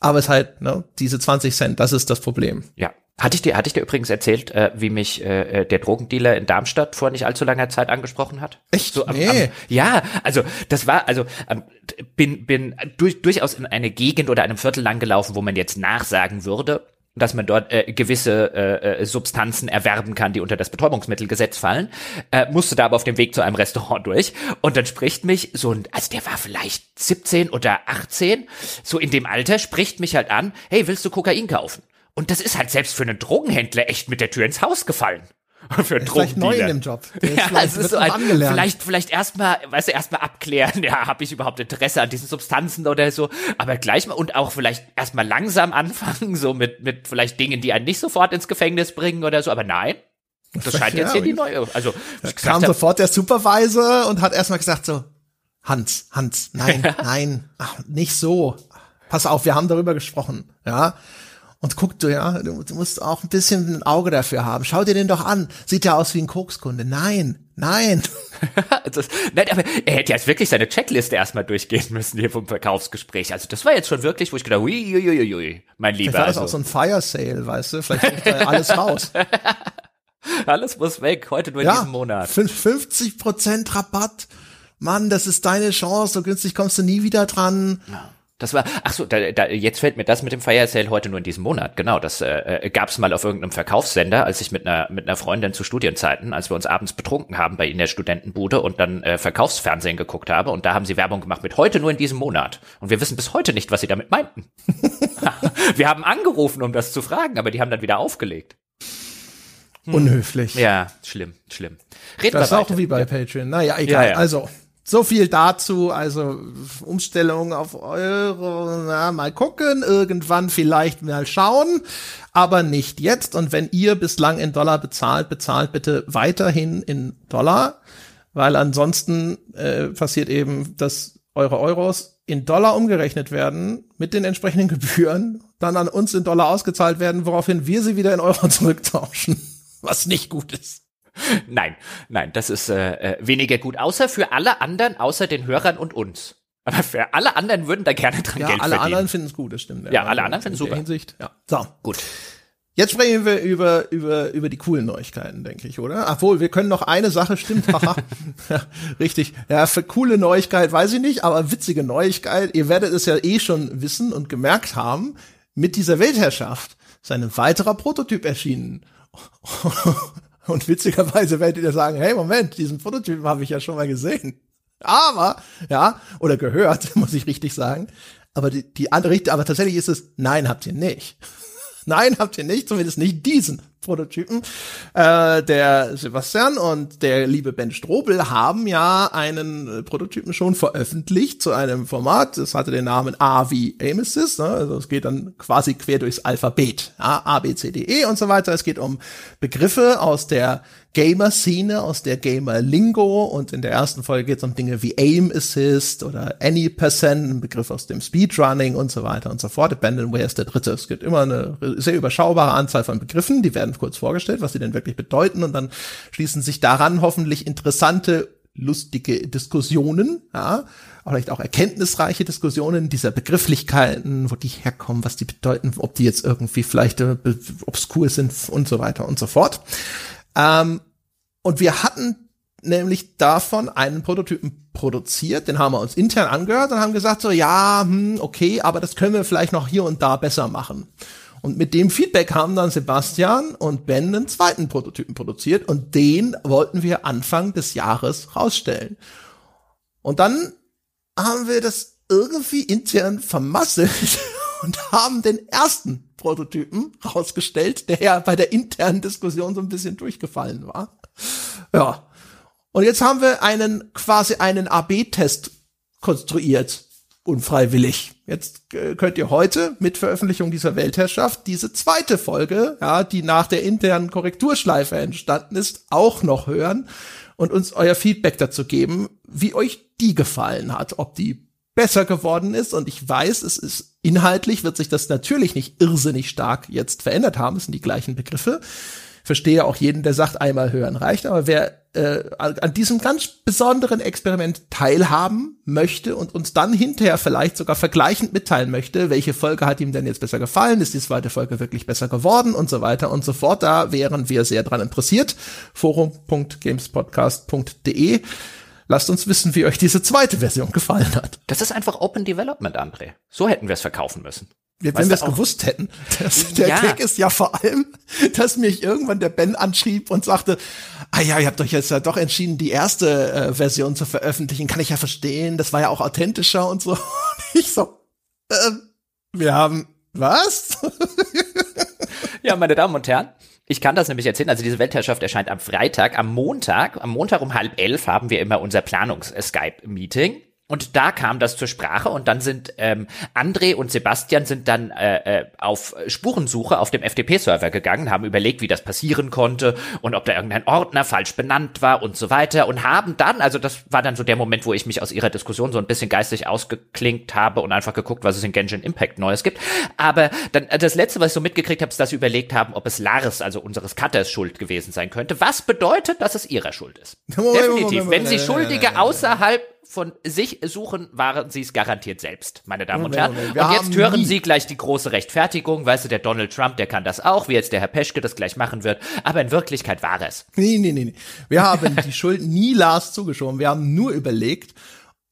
Aber es ist halt, ne, diese 20 Cent, das ist das Problem. Ja, hatte ich dir, hatte ich dir übrigens erzählt, äh, wie mich äh, der Drogendealer in Darmstadt vor nicht allzu langer Zeit angesprochen hat? Echt? So am, nee. am, ja, also das war, also ähm, bin, bin durch, durchaus in eine Gegend oder einem Viertel lang gelaufen, wo man jetzt nachsagen würde, dass man dort äh, gewisse äh, äh, Substanzen erwerben kann, die unter das Betäubungsmittelgesetz fallen, äh, musste da aber auf dem Weg zu einem Restaurant durch und dann spricht mich so ein, also der war vielleicht 17 oder 18, so in dem Alter, spricht mich halt an, hey, willst du Kokain kaufen? Und das ist halt selbst für einen Drogenhändler echt mit der Tür ins Haus gefallen. [LAUGHS] Für einen vielleicht neu in dem Job. [LAUGHS] ja, es ist so ein, vielleicht, vielleicht erstmal, weißt du, erstmal abklären, [LAUGHS] ja, habe ich überhaupt Interesse an diesen Substanzen oder so, aber gleich mal und auch vielleicht erstmal langsam anfangen, so mit, mit vielleicht Dingen, die einen nicht sofort ins Gefängnis bringen oder so, aber nein. Das scheint jetzt ja, hier die neue, also. Da kam hab, sofort der Supervisor und hat erstmal gesagt so, Hans, Hans, nein, nein, ach, nicht so. Pass auf, wir haben darüber gesprochen, ja und guck du, ja, du, musst auch ein bisschen ein Auge dafür haben. Schau dir den doch an. Sieht ja aus wie ein Kokskunde. Nein, nein. [LAUGHS] das, nein, aber er hätte jetzt wirklich seine Checkliste erstmal durchgehen müssen hier vom Verkaufsgespräch. Also das war jetzt schon wirklich, wo ich gedacht, ui, ui, ui, ui, mein Lieber. Vielleicht war das also. auch so ein Fire Sale, weißt du? Vielleicht ist da alles raus. [LAUGHS] alles muss weg, heute nur in ja, diesem Monat. 50 Prozent Rabatt. Mann, das ist deine Chance, so günstig kommst du nie wieder dran. Ja. Das war, ach so, da, da, jetzt fällt mir das mit dem Fire Sale heute nur in diesem Monat. Genau, das äh, äh gab es mal auf irgendeinem Verkaufssender, als ich mit einer mit einer Freundin zu Studienzeiten, als wir uns abends betrunken haben bei ihnen der Studentenbude und dann äh, Verkaufsfernsehen geguckt habe und da haben sie Werbung gemacht mit heute nur in diesem Monat und wir wissen bis heute nicht, was sie damit meinten. [LAUGHS] wir haben angerufen, um das zu fragen, aber die haben dann wieder aufgelegt. Hm. Unhöflich. Ja, schlimm, schlimm. Reden das ist auch wie bei ja. Patreon. Naja, egal. Ja, ja. Also, so viel dazu, also Umstellung auf Euro, na, mal gucken, irgendwann vielleicht mal schauen, aber nicht jetzt. Und wenn ihr bislang in Dollar bezahlt, bezahlt bitte weiterhin in Dollar, weil ansonsten äh, passiert eben, dass eure Euros in Dollar umgerechnet werden mit den entsprechenden Gebühren, dann an uns in Dollar ausgezahlt werden, woraufhin wir sie wieder in Euro [LAUGHS] zurücktauschen, was nicht gut ist. [LAUGHS] Nein, nein, das ist äh, äh, weniger gut, außer für alle anderen, außer den Hörern und uns. Aber für alle anderen würden da gerne dran ja, Geld alle verdienen. anderen finden es gut, das stimmt. Ja, ja alle anderen finden es super. Hinsicht, ja. So, gut. Jetzt sprechen wir über, über, über die coolen Neuigkeiten, denke ich, oder? Obwohl, wir können noch eine Sache, stimmt, [LAUGHS] haha. ja, richtig. Ja, für coole Neuigkeit weiß ich nicht, aber witzige Neuigkeit. Ihr werdet es ja eh schon wissen und gemerkt haben, mit dieser Weltherrschaft ist ein weiterer Prototyp erschienen. [LAUGHS] Und witzigerweise werdet ihr sagen, hey, Moment, diesen Prototypen habe ich ja schon mal gesehen. Aber, ja, oder gehört, [LAUGHS] muss ich richtig sagen. Aber die, die andere, aber tatsächlich ist es, nein, habt ihr nicht. [LAUGHS] nein, habt ihr nicht, zumindest nicht diesen Prototypen. Äh, der Sebastian und der liebe Ben Strobel haben ja einen Prototypen schon veröffentlicht zu einem Format. Das hatte den Namen A wie Amesis. Ne? Also es geht dann quasi quer durchs Alphabet. Ja, A, B, C, D, E und so weiter. Es geht um Begriffe aus der Gamer-Szene, aus der Gamer-Lingo und in der ersten Folge geht es um Dinge wie Aim Assist oder Any Percent, ein Begriff aus dem Speedrunning und so weiter und so fort. Abandonware ist der dritte. Es gibt immer eine sehr überschaubare Anzahl von Begriffen, die werden kurz vorgestellt, was sie denn wirklich bedeuten und dann schließen sich daran hoffentlich interessante lustige Diskussionen, ja, vielleicht auch erkenntnisreiche Diskussionen dieser Begrifflichkeiten, wo die herkommen, was die bedeuten, ob die jetzt irgendwie vielleicht äh, obskur sind und so weiter und so fort. Ähm, Und wir hatten nämlich davon einen Prototypen produziert, den haben wir uns intern angehört und haben gesagt so, ja, hm, okay, aber das können wir vielleicht noch hier und da besser machen. Und mit dem Feedback haben dann Sebastian und Ben einen zweiten Prototypen produziert und den wollten wir Anfang des Jahres rausstellen. Und dann haben wir das irgendwie intern vermasselt [LAUGHS] und haben den ersten Prototypen rausgestellt, der ja bei der internen Diskussion so ein bisschen durchgefallen war. Ja. Und jetzt haben wir einen quasi einen AB-Test konstruiert, unfreiwillig. Jetzt äh, könnt ihr heute mit Veröffentlichung dieser Weltherrschaft diese zweite Folge, ja, die nach der internen Korrekturschleife entstanden ist, auch noch hören und uns euer Feedback dazu geben, wie euch die gefallen hat, ob die besser geworden ist. Und ich weiß, es ist inhaltlich, wird sich das natürlich nicht irrsinnig stark jetzt verändert haben. Es sind die gleichen Begriffe verstehe auch jeden, der sagt, einmal hören reicht, aber wer äh, an diesem ganz besonderen Experiment teilhaben möchte und uns dann hinterher vielleicht sogar vergleichend mitteilen möchte, welche Folge hat ihm denn jetzt besser gefallen, ist die zweite Folge wirklich besser geworden und so weiter und so fort, da wären wir sehr dran interessiert. Forum.gamespodcast.de Lasst uns wissen, wie euch diese zweite Version gefallen hat. Das ist einfach Open Development, André. So hätten wir es verkaufen müssen. Wenn wir es gewusst hätten. [LAUGHS] Das, der ja. Gag ist ja vor allem, dass mich irgendwann der Ben anschrieb und sagte, ah ja, ihr habt euch jetzt ja doch entschieden, die erste äh, Version zu veröffentlichen. Kann ich ja verstehen. Das war ja auch authentischer und so. [LAUGHS] Und ich so, äh, wir haben was? [LAUGHS] ja, meine Damen und Herren, ich kann das nämlich erzählen. Also diese Weltherrschaft erscheint am Freitag. Am Montag, am Montag um halb elf haben wir immer unser Planungs-Skype-Meeting. Und da kam das zur Sprache und dann sind ähm, André und Sebastian sind dann äh, äh, auf Spurensuche auf dem FTP-Server gegangen, haben überlegt, wie das passieren konnte und ob da irgendein Ordner falsch benannt war und so weiter und haben dann, also das war dann so der Moment, wo ich mich aus ihrer Diskussion so ein bisschen geistig ausgeklinkt habe und einfach geguckt, was es in Genshin Impact Neues gibt. Aber dann äh, das letzte, was ich so mitgekriegt habe, ist, dass sie überlegt haben, ob es Lars, also unseres Cutters, schuld gewesen sein könnte. Was bedeutet, dass es ihrer Schuld ist? Definitiv. Wenn sie Schuldige außerhalb von sich suchen, waren sie es garantiert selbst, meine Damen und Herren. Und jetzt hören Sie gleich die große Rechtfertigung. Weißt du, der Donald Trump, der kann das auch, wie jetzt der Herr Peschke das gleich machen wird. Aber in Wirklichkeit war es. Nee, nee, nee, nee. Wir haben die Schuld [LAUGHS] nie Lars zugeschoben. Wir haben nur überlegt,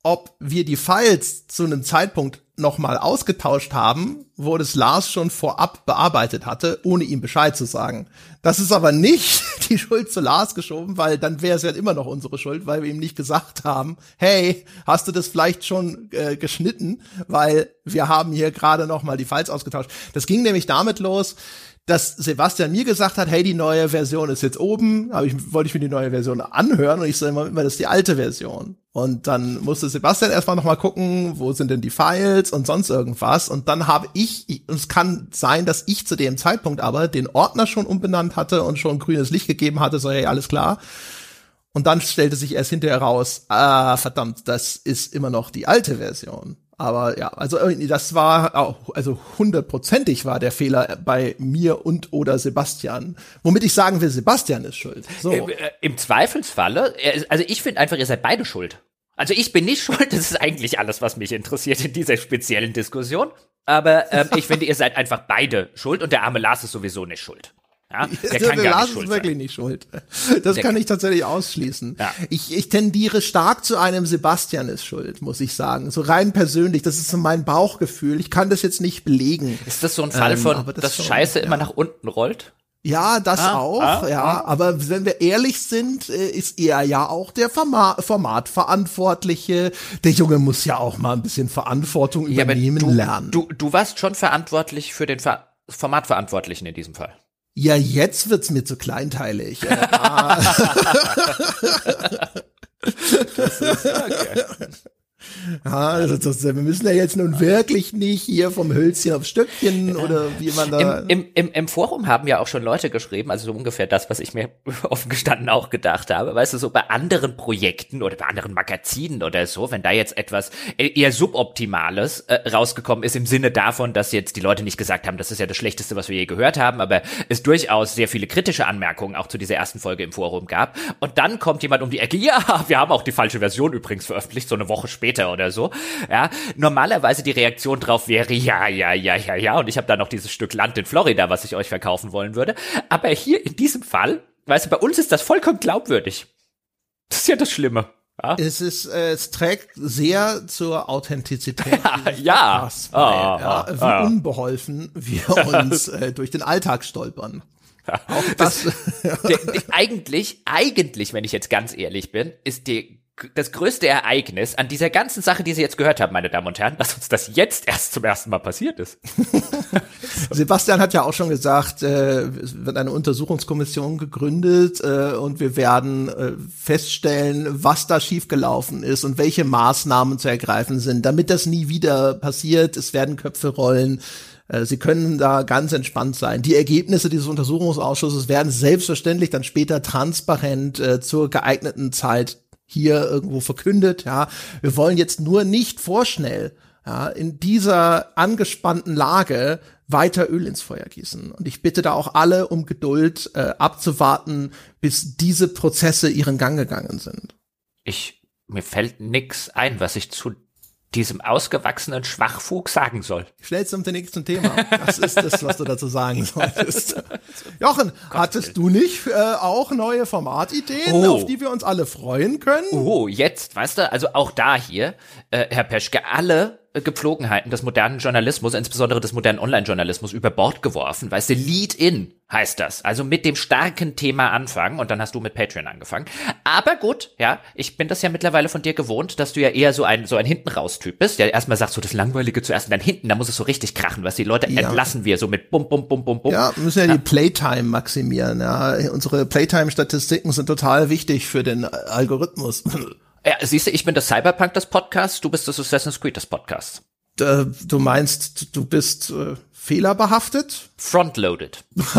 ob wir die Files zu einem Zeitpunkt nochmal ausgetauscht haben, wo das Lars schon vorab bearbeitet hatte, ohne ihm Bescheid zu sagen. Das ist aber nicht [LAUGHS] die Schuld zu Lars geschoben, weil dann wäre es ja immer noch unsere Schuld, weil wir ihm nicht gesagt haben, hey, hast du das vielleicht schon äh, geschnitten, weil wir haben hier gerade nochmal die Files ausgetauscht. Das ging nämlich damit los, dass Sebastian mir gesagt hat, hey, die neue Version ist jetzt oben, aber ich wollte ich mir die neue Version anhören und ich immer, immer das ist die alte Version. Und dann musste Sebastian erstmal nochmal gucken, wo sind denn die Files und sonst irgendwas. Und dann habe ich, und es kann sein, dass ich zu dem Zeitpunkt aber den Ordner schon umbenannt hatte und schon grünes Licht gegeben hatte, so hey, alles klar. Und dann stellte sich erst hinterher raus, ah, verdammt, das ist immer noch die alte Version. Aber ja, also das war auch, also hundertprozentig war der Fehler bei mir und oder Sebastian. Womit ich sagen will, Sebastian ist schuld. So. Im, äh, Im Zweifelsfalle, also ich finde einfach, ihr seid beide schuld. Also ich bin nicht [LAUGHS] schuld, das ist eigentlich alles, was mich interessiert in dieser speziellen Diskussion. Aber ähm, ich finde, ihr seid einfach beide schuld und der arme Lars ist sowieso nicht schuld. Ja, [LAUGHS] der kann gar Lars nicht schuld ist wirklich sein. nicht schuld. Das der kann ich tatsächlich ausschließen. Ja. Ich, ich tendiere stark zu einem Sebastian ist schuld, muss ich sagen. So rein persönlich, das ist so mein Bauchgefühl. Ich kann das jetzt nicht belegen. Ist das so ein Fall ähm, von, das dass schon, Scheiße ja. immer nach unten rollt? Ja, das ah, auch, ah, ja. Ah. Aber wenn wir ehrlich sind, äh, ist er ja auch der Format Formatverantwortliche. Der Junge muss ja auch mal ein bisschen Verantwortung ja, übernehmen du, lernen. Du, du warst schon verantwortlich für den Ver Formatverantwortlichen in diesem Fall. Ja, jetzt wird's mir zu kleinteilig. [LAUGHS] das ist, okay. [LAUGHS] Ja, also das, wir müssen ja jetzt nun wirklich nicht hier vom Hölzchen aufs Stöckchen oder wie man da. Im, im, im, Im Forum haben ja auch schon Leute geschrieben, also so ungefähr das, was ich mir [LAUGHS] offen gestanden auch gedacht habe. Weißt du, so bei anderen Projekten oder bei anderen Magazinen oder so, wenn da jetzt etwas eher suboptimales äh, rausgekommen ist, im Sinne davon, dass jetzt die Leute nicht gesagt haben, das ist ja das Schlechteste, was wir je gehört haben, aber es durchaus sehr viele kritische Anmerkungen auch zu dieser ersten Folge im Forum gab. Und dann kommt jemand um die Ecke, ja, [LAUGHS] wir haben auch die falsche Version übrigens veröffentlicht, so eine Woche später oder so. Ja, normalerweise die Reaktion drauf wäre ja, ja, ja, ja, ja und ich habe da noch dieses Stück Land in Florida, was ich euch verkaufen wollen würde, aber hier in diesem Fall weißt du, bei uns ist das vollkommen glaubwürdig. Das ist ja das Schlimme. Ja? Es ist, äh, es trägt sehr zur Authentizität. [LAUGHS] ja, bei, ah, ja, wie ah, unbeholfen wir [LAUGHS] uns äh, durch den Alltag stolpern. Auch das, das [LAUGHS] der, der, eigentlich, eigentlich, wenn ich jetzt ganz ehrlich bin, ist die das größte Ereignis an dieser ganzen Sache, die Sie jetzt gehört haben, meine Damen und Herren, dass uns das jetzt erst zum ersten Mal passiert ist. [LAUGHS] [LAUGHS] Sebastian hat ja auch schon gesagt, äh, es wird eine Untersuchungskommission gegründet äh, und wir werden äh, feststellen, was da schiefgelaufen ist und welche Maßnahmen zu ergreifen sind, damit das nie wieder passiert. Es werden Köpfe rollen. Äh, Sie können da ganz entspannt sein. Die Ergebnisse dieses Untersuchungsausschusses werden selbstverständlich dann später transparent äh, zur geeigneten Zeit hier irgendwo verkündet, ja. Wir wollen jetzt nur nicht vorschnell, ja, in dieser angespannten Lage weiter Öl ins Feuer gießen. Und ich bitte da auch alle um Geduld äh, abzuwarten, bis diese Prozesse ihren Gang gegangen sind. Ich, mir fällt nix ein, was ich zu diesem ausgewachsenen Schwachfug sagen soll. Schnell zum nächsten Thema. Das ist das, was du dazu sagen [LAUGHS] solltest. Jochen, Gott hattest du nicht äh, auch neue Formatideen, oh. auf die wir uns alle freuen können? Oh, jetzt, weißt du, also auch da hier, äh, Herr Peschke, alle Gepflogenheiten des modernen Journalismus, insbesondere des modernen Online-Journalismus, über Bord geworfen. Weißt du, Lead-in heißt das. Also mit dem starken Thema anfangen und dann hast du mit Patreon angefangen. Aber gut, ja, ich bin das ja mittlerweile von dir gewohnt, dass du ja eher so ein, so ein Hinten-raus-Typ bist. Ja, erstmal sagst du das Langweilige zuerst und dann hinten, da muss es so richtig krachen, was die Leute ja. entlassen wir so mit bum, bum, bum, bum, bum. Ja, müssen ja, ja. die Playtime maximieren, ja. Unsere Playtime-Statistiken sind total wichtig für den Algorithmus. Ja, siehst du, ich bin das Cyberpunk des Podcasts, du bist das Assassin's Creed des Podcasts. Äh, du meinst, du bist äh, fehlerbehaftet? Frontloaded. [LAUGHS]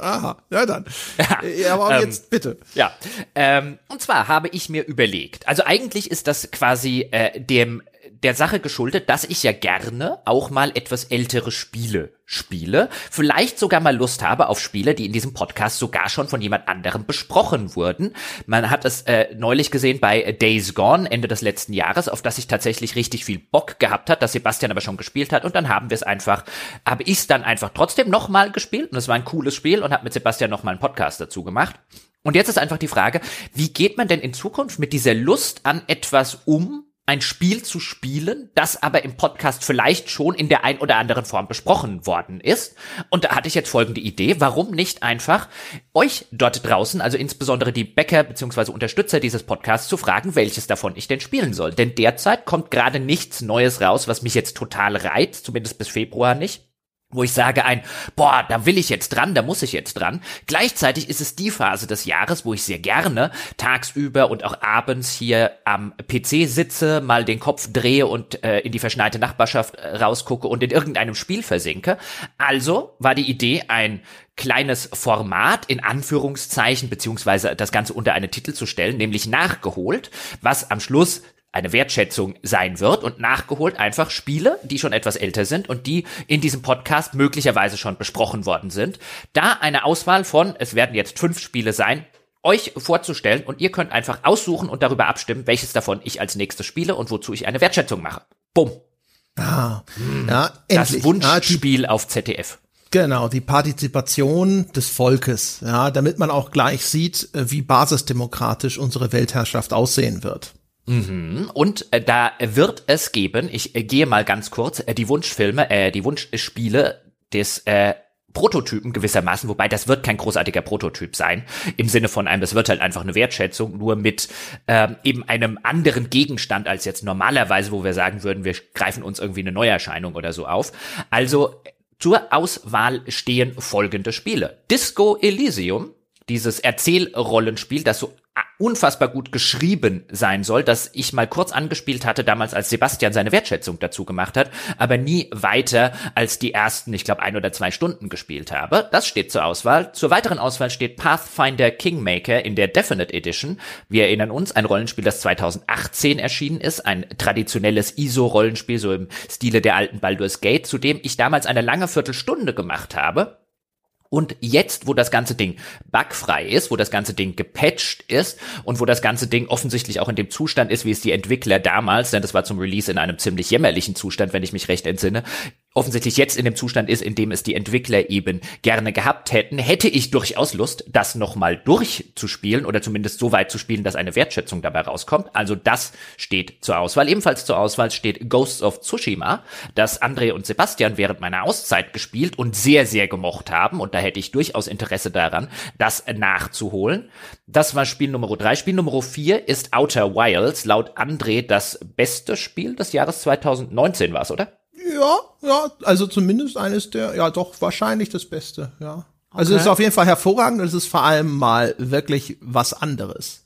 Aha, ja dann. Ja, ja aber ähm, jetzt bitte. Ja, ähm, und zwar habe ich mir überlegt, also eigentlich ist das quasi äh, dem der Sache geschuldet, dass ich ja gerne auch mal etwas ältere Spiele spiele, vielleicht sogar mal Lust habe auf Spiele, die in diesem Podcast sogar schon von jemand anderem besprochen wurden. Man hat es äh, neulich gesehen bei Days Gone, Ende des letzten Jahres, auf das ich tatsächlich richtig viel Bock gehabt hat, dass Sebastian aber schon gespielt hat und dann haben wir es einfach, habe ich es dann einfach trotzdem nochmal gespielt und es war ein cooles Spiel und habe mit Sebastian nochmal einen Podcast dazu gemacht. Und jetzt ist einfach die Frage, wie geht man denn in Zukunft mit dieser Lust an etwas um, ein Spiel zu spielen, das aber im Podcast vielleicht schon in der ein oder anderen Form besprochen worden ist. Und da hatte ich jetzt folgende Idee. Warum nicht einfach euch dort draußen, also insbesondere die Bäcker bzw. Unterstützer dieses Podcasts, zu fragen, welches davon ich denn spielen soll? Denn derzeit kommt gerade nichts Neues raus, was mich jetzt total reizt, zumindest bis Februar nicht wo ich sage ein, boah, da will ich jetzt dran, da muss ich jetzt dran. Gleichzeitig ist es die Phase des Jahres, wo ich sehr gerne tagsüber und auch abends hier am PC sitze, mal den Kopf drehe und äh, in die verschneite Nachbarschaft äh, rausgucke und in irgendeinem Spiel versinke. Also war die Idee, ein kleines Format in Anführungszeichen beziehungsweise das Ganze unter einen Titel zu stellen, nämlich nachgeholt, was am Schluss eine Wertschätzung sein wird und nachgeholt einfach Spiele, die schon etwas älter sind und die in diesem Podcast möglicherweise schon besprochen worden sind. Da eine Auswahl von, es werden jetzt fünf Spiele sein, euch vorzustellen und ihr könnt einfach aussuchen und darüber abstimmen, welches davon ich als nächstes spiele und wozu ich eine Wertschätzung mache. Bumm. Ah, hm. ja, endlich. Das Wunschspiel ah, auf ZDF. Genau, die Partizipation des Volkes, ja, damit man auch gleich sieht, äh, wie basisdemokratisch unsere Weltherrschaft aussehen wird. Mhm. Und äh, da wird es geben, ich äh, gehe mal ganz kurz, äh, die Wunschfilme, äh, die Wunschspiele des äh, Prototypen gewissermaßen, wobei das wird kein großartiger Prototyp sein, im Sinne von einem, das wird halt einfach eine Wertschätzung, nur mit ähm, eben einem anderen Gegenstand als jetzt normalerweise, wo wir sagen würden, wir greifen uns irgendwie eine Neuerscheinung oder so auf. Also zur Auswahl stehen folgende Spiele. Disco Elysium, dieses Erzählrollenspiel, das so unfassbar gut geschrieben sein soll, dass ich mal kurz angespielt hatte, damals als Sebastian seine Wertschätzung dazu gemacht hat, aber nie weiter als die ersten, ich glaube, ein oder zwei Stunden gespielt habe. Das steht zur Auswahl. Zur weiteren Auswahl steht Pathfinder Kingmaker in der Definite Edition. Wir erinnern uns, ein Rollenspiel, das 2018 erschienen ist, ein traditionelles ISO-Rollenspiel, so im Stile der alten Baldur's Gate, zu dem ich damals eine lange Viertelstunde gemacht habe und jetzt, wo das ganze Ding bugfrei ist, wo das ganze Ding gepatcht ist und wo das ganze Ding offensichtlich auch in dem Zustand ist, wie es die Entwickler damals, denn das war zum Release in einem ziemlich jämmerlichen Zustand, wenn ich mich recht entsinne, offensichtlich jetzt in dem Zustand ist, in dem es die Entwickler eben gerne gehabt hätten, hätte ich durchaus Lust, das nochmal durchzuspielen oder zumindest so weit zu spielen, dass eine Wertschätzung dabei rauskommt. Also das steht zur Auswahl. Ebenfalls zur Auswahl steht Ghosts of Tsushima, das André und Sebastian während meiner Auszeit gespielt und sehr, sehr gemocht haben. Und da hätte ich durchaus Interesse daran, das nachzuholen. Das war Spiel Nummer drei. Spiel Nummer vier ist Outer Wilds. Laut André das beste Spiel des Jahres 2019 war es, oder? Ja, ja, also zumindest eines der, ja doch, wahrscheinlich das Beste, ja. Also okay. es ist auf jeden Fall hervorragend und es ist vor allem mal wirklich was anderes.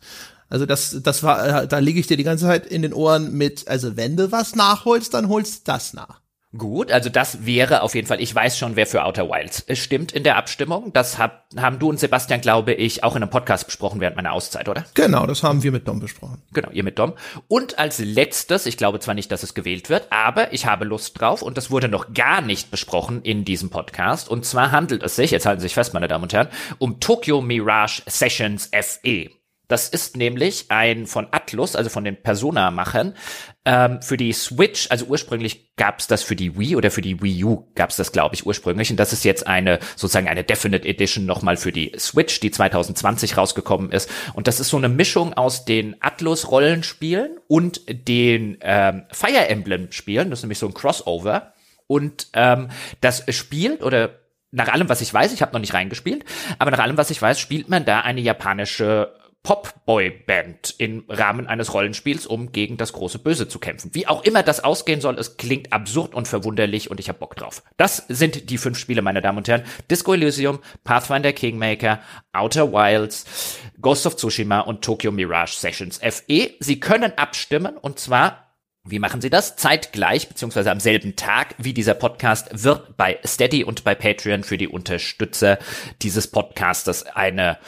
Also das, das war, da liege ich dir die ganze Zeit in den Ohren mit, also wenn du was nachholst, dann holst das nach. Gut, also das wäre auf jeden Fall, ich weiß schon, wer für Outer Wilds stimmt in der Abstimmung. Das hab, haben du und Sebastian, glaube ich, auch in einem Podcast besprochen während meiner Auszeit, oder? Genau, das haben wir mit Dom besprochen. Genau, ihr mit Dom. Und als letztes, ich glaube zwar nicht, dass es gewählt wird, aber ich habe Lust drauf und das wurde noch gar nicht besprochen in diesem Podcast. Und zwar handelt es sich, jetzt halten Sie sich fest, meine Damen und Herren, um Tokyo Mirage Sessions FE. Das ist nämlich ein von Atlus, also von den Persona-Machern, ähm, für die Switch, also ursprünglich gab es das für die Wii oder für die Wii U gab es das, glaube ich, ursprünglich. Und das ist jetzt eine, sozusagen eine Definite Edition nochmal für die Switch, die 2020 rausgekommen ist. Und das ist so eine Mischung aus den Atlus-Rollenspielen und den ähm, Fire Emblem-Spielen. Das ist nämlich so ein Crossover. Und ähm, das spielt oder nach allem, was ich weiß, ich habe noch nicht reingespielt, aber nach allem, was ich weiß, spielt man da eine japanische Pop-Boy-Band im Rahmen eines Rollenspiels, um gegen das große Böse zu kämpfen. Wie auch immer das ausgehen soll, es klingt absurd und verwunderlich und ich habe Bock drauf. Das sind die fünf Spiele, meine Damen und Herren. Disco Elysium, Pathfinder Kingmaker, Outer Wilds, Ghost of Tsushima und Tokyo Mirage Sessions FE. Sie können abstimmen und zwar wie machen Sie das? Zeitgleich beziehungsweise am selben Tag wie dieser Podcast wird bei Steady und bei Patreon für die Unterstützer dieses Podcastes eine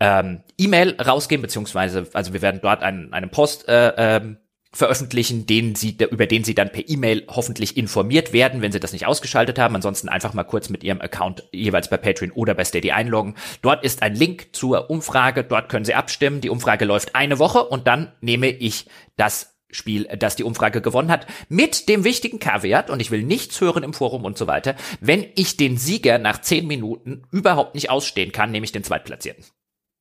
ähm, E-Mail rausgeben, beziehungsweise also wir werden dort einen, einen Post äh, ähm, veröffentlichen, den sie, über den sie dann per E-Mail hoffentlich informiert werden, wenn sie das nicht ausgeschaltet haben. Ansonsten einfach mal kurz mit ihrem Account jeweils bei Patreon oder bei Steady einloggen. Dort ist ein Link zur Umfrage. Dort können Sie abstimmen. Die Umfrage läuft eine Woche und dann nehme ich das Spiel, das die Umfrage gewonnen hat, mit dem wichtigen Kaviar, und ich will nichts hören im Forum und so weiter, wenn ich den Sieger nach zehn Minuten überhaupt nicht ausstehen kann, nehme ich den Zweitplatzierten.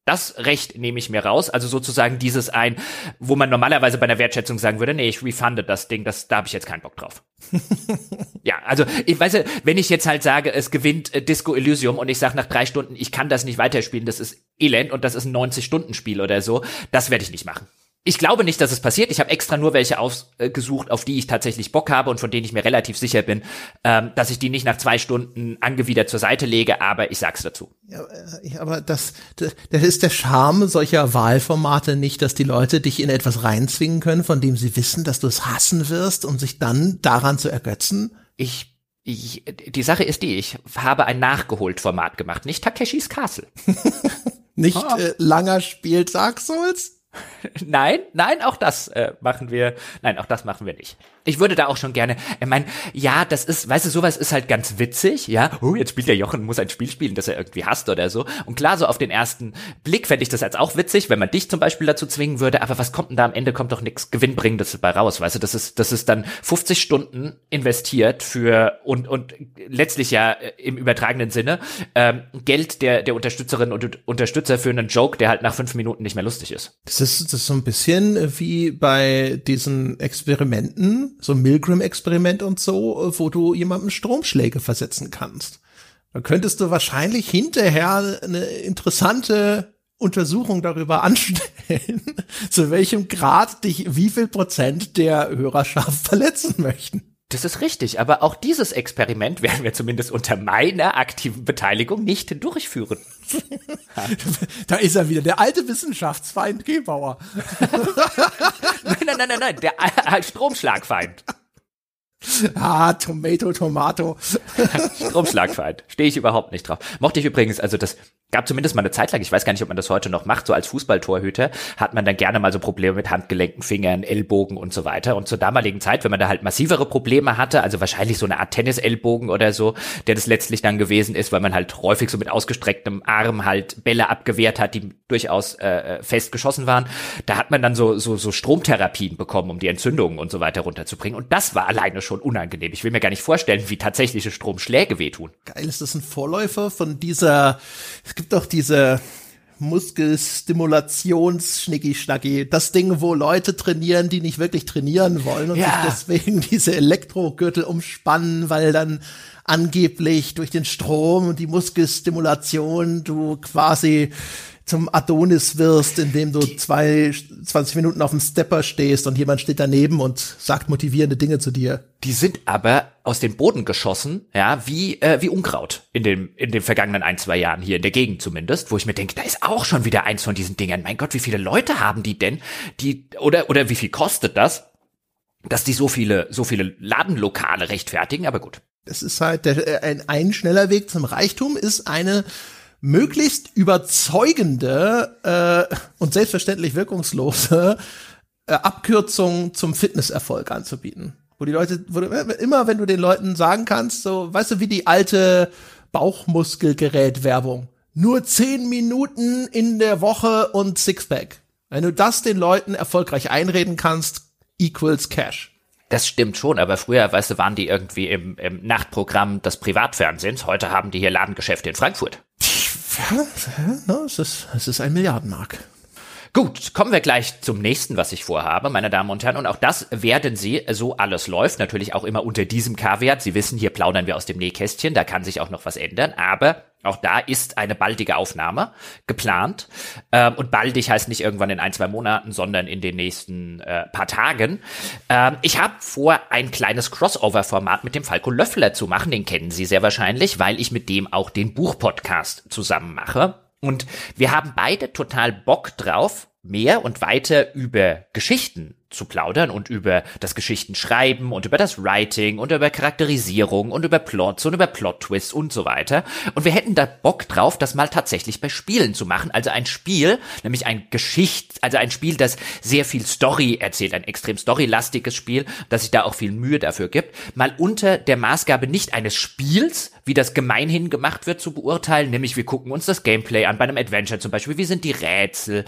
Das Recht nehme ich mir raus, also sozusagen dieses ein, wo man normalerweise bei einer Wertschätzung sagen würde, nee, ich refunde das Ding, das, da habe ich jetzt keinen Bock drauf. [LAUGHS] ja, also ich weiß, wenn ich jetzt halt sage, es gewinnt äh, Disco Elysium und ich sage nach drei Stunden, ich kann das nicht weiterspielen, das ist elend und das ist ein 90-Stunden-Spiel oder so, das werde ich nicht machen ich glaube nicht, dass es passiert. Ich habe extra nur welche ausgesucht, auf die ich tatsächlich Bock habe und von denen ich mir relativ sicher bin, ähm, dass ich die nicht nach zwei Stunden angewidert zur Seite lege, aber ich sag's dazu. Ja, äh, aber das, das, das ist der Charme solcher Wahlformate nicht, dass die Leute dich in etwas reinzwingen können, von dem sie wissen, dass du es hassen wirst, um sich dann daran zu ergötzen? Ich ich, die Sache ist die, ich habe ein Nachgeholt-Format gemacht, nicht Takeshis Castle. [LAUGHS] nicht oh. äh, langer spielt Dark Souls? Nein, nein, auch das äh, machen wir. Nein, auch das machen wir nicht. Ich würde da auch schon gerne, ich meine, ja, das ist, weißt du, sowas ist halt ganz witzig, ja. Oh, jetzt spielt der Jochen, muss ein Spiel spielen, das er irgendwie hasst oder so. Und klar, so auf den ersten Blick fände ich das als auch witzig, wenn man dich zum Beispiel dazu zwingen würde, aber was kommt denn da am Ende? Kommt doch nichts Gewinnbringendes dabei raus, weißt du? Das ist, das ist dann 50 Stunden investiert für und, und letztlich ja äh, im übertragenen Sinne ähm, Geld der, der Unterstützerinnen und Unterstützer für einen Joke, der halt nach fünf Minuten nicht mehr lustig ist. Das ist, das ist so ein bisschen wie bei diesen Experimenten, so ein Milgram-Experiment und so, wo du jemandem Stromschläge versetzen kannst. Da könntest du wahrscheinlich hinterher eine interessante Untersuchung darüber [LAUGHS] anstellen, zu welchem Grad dich wie viel Prozent der Hörerschaft verletzen möchten. Das ist richtig, aber auch dieses Experiment werden wir zumindest unter meiner aktiven Beteiligung nicht durchführen. [LAUGHS] da ist er wieder, der alte Wissenschaftsfeind Gebauer. [LAUGHS] nein, nein, nein, nein, nein, der Stromschlagfeind. Ah, Tomato, Tomato. [LAUGHS] Stromschlagfeind. Stehe ich überhaupt nicht drauf. Mochte ich übrigens, also das gab zumindest mal eine Zeit lang, ich weiß gar nicht, ob man das heute noch macht, so als Fußballtorhüter hat man dann gerne mal so Probleme mit Handgelenken, Fingern, Ellbogen und so weiter. Und zur damaligen Zeit, wenn man da halt massivere Probleme hatte, also wahrscheinlich so eine Art Tennis-Ellbogen oder so, der das letztlich dann gewesen ist, weil man halt häufig so mit ausgestrecktem Arm halt Bälle abgewehrt hat, die durchaus äh, fest geschossen waren, da hat man dann so, so, so Stromtherapien bekommen, um die Entzündungen und so weiter runterzubringen. Und das war alleine schon unangenehm. Ich will mir gar nicht vorstellen, wie tatsächliche Stromschläge wehtun. Geil, ist das ein Vorläufer von dieser, es gibt doch diese Muskelstimulations-Schnicki-Schnacki. Das Ding, wo Leute trainieren, die nicht wirklich trainieren wollen und Ja. sich deswegen [LAUGHS] diese Elektrogürtel umspannen, weil dann angeblich durch den Strom und die Muskelstimulation du quasi zum Adonis wirst, indem du zwei, 20 Minuten auf dem Stepper stehst und jemand steht daneben und sagt motivierende Dinge zu dir. Die sind aber aus dem Boden geschossen, ja, wie äh, wie Unkraut in dem in den vergangenen ein zwei Jahren hier in der Gegend zumindest, wo ich mir denke, da ist auch schon wieder eins von diesen Dingern. Mein Gott, wie viele Leute haben die denn? Die oder oder wie viel kostet das, dass die so viele so viele Ladenlokale rechtfertigen? Aber gut. Es ist halt der, äh, ein, ein schneller Weg zum Reichtum ist eine möglichst überzeugende äh, und selbstverständlich wirkungslose äh, Abkürzung zum Fitnesserfolg anzubieten. Wo die Leute, wo du, immer wenn du den Leuten sagen kannst, so, weißt du, wie die alte Bauchmuskelgerät-Werbung. Nur zehn Minuten in der Woche und Sixpack. Wenn du das den Leuten erfolgreich einreden kannst, equals Cash. Das stimmt schon, aber früher, weißt du, waren die irgendwie im, im Nachtprogramm des Privatfernsehens. Heute haben die hier Ladengeschäfte in Frankfurt. Ja, es ist, es ist ein Milliardenmark. Gut, kommen wir gleich zum nächsten, was ich vorhabe, meine Damen und Herren. Und auch das werden Sie, so alles läuft, natürlich auch immer unter diesem Kaviar. Sie wissen, hier plaudern wir aus dem Nähkästchen, da kann sich auch noch was ändern. Aber auch da ist eine baldige Aufnahme geplant. Ähm, und baldig heißt nicht irgendwann in ein, zwei Monaten, sondern in den nächsten äh, paar Tagen. Ähm, ich habe vor, ein kleines Crossover-Format mit dem Falco Löffler zu machen. Den kennen Sie sehr wahrscheinlich, weil ich mit dem auch den Buchpodcast zusammen mache. Und wir haben beide total Bock drauf, mehr und weiter über Geschichten zu plaudern und über das Geschichtenschreiben und über das Writing und über Charakterisierung und über Plots und über Plot-Twists und so weiter. Und wir hätten da Bock drauf, das mal tatsächlich bei Spielen zu machen. Also ein Spiel, nämlich ein Geschicht, also ein Spiel, das sehr viel Story erzählt, ein extrem storylastiges Spiel, das sich da auch viel Mühe dafür gibt, mal unter der Maßgabe nicht eines Spiels, wie das gemeinhin gemacht wird, zu beurteilen, nämlich wir gucken uns das Gameplay an, bei einem Adventure zum Beispiel, wie sind die Rätsel,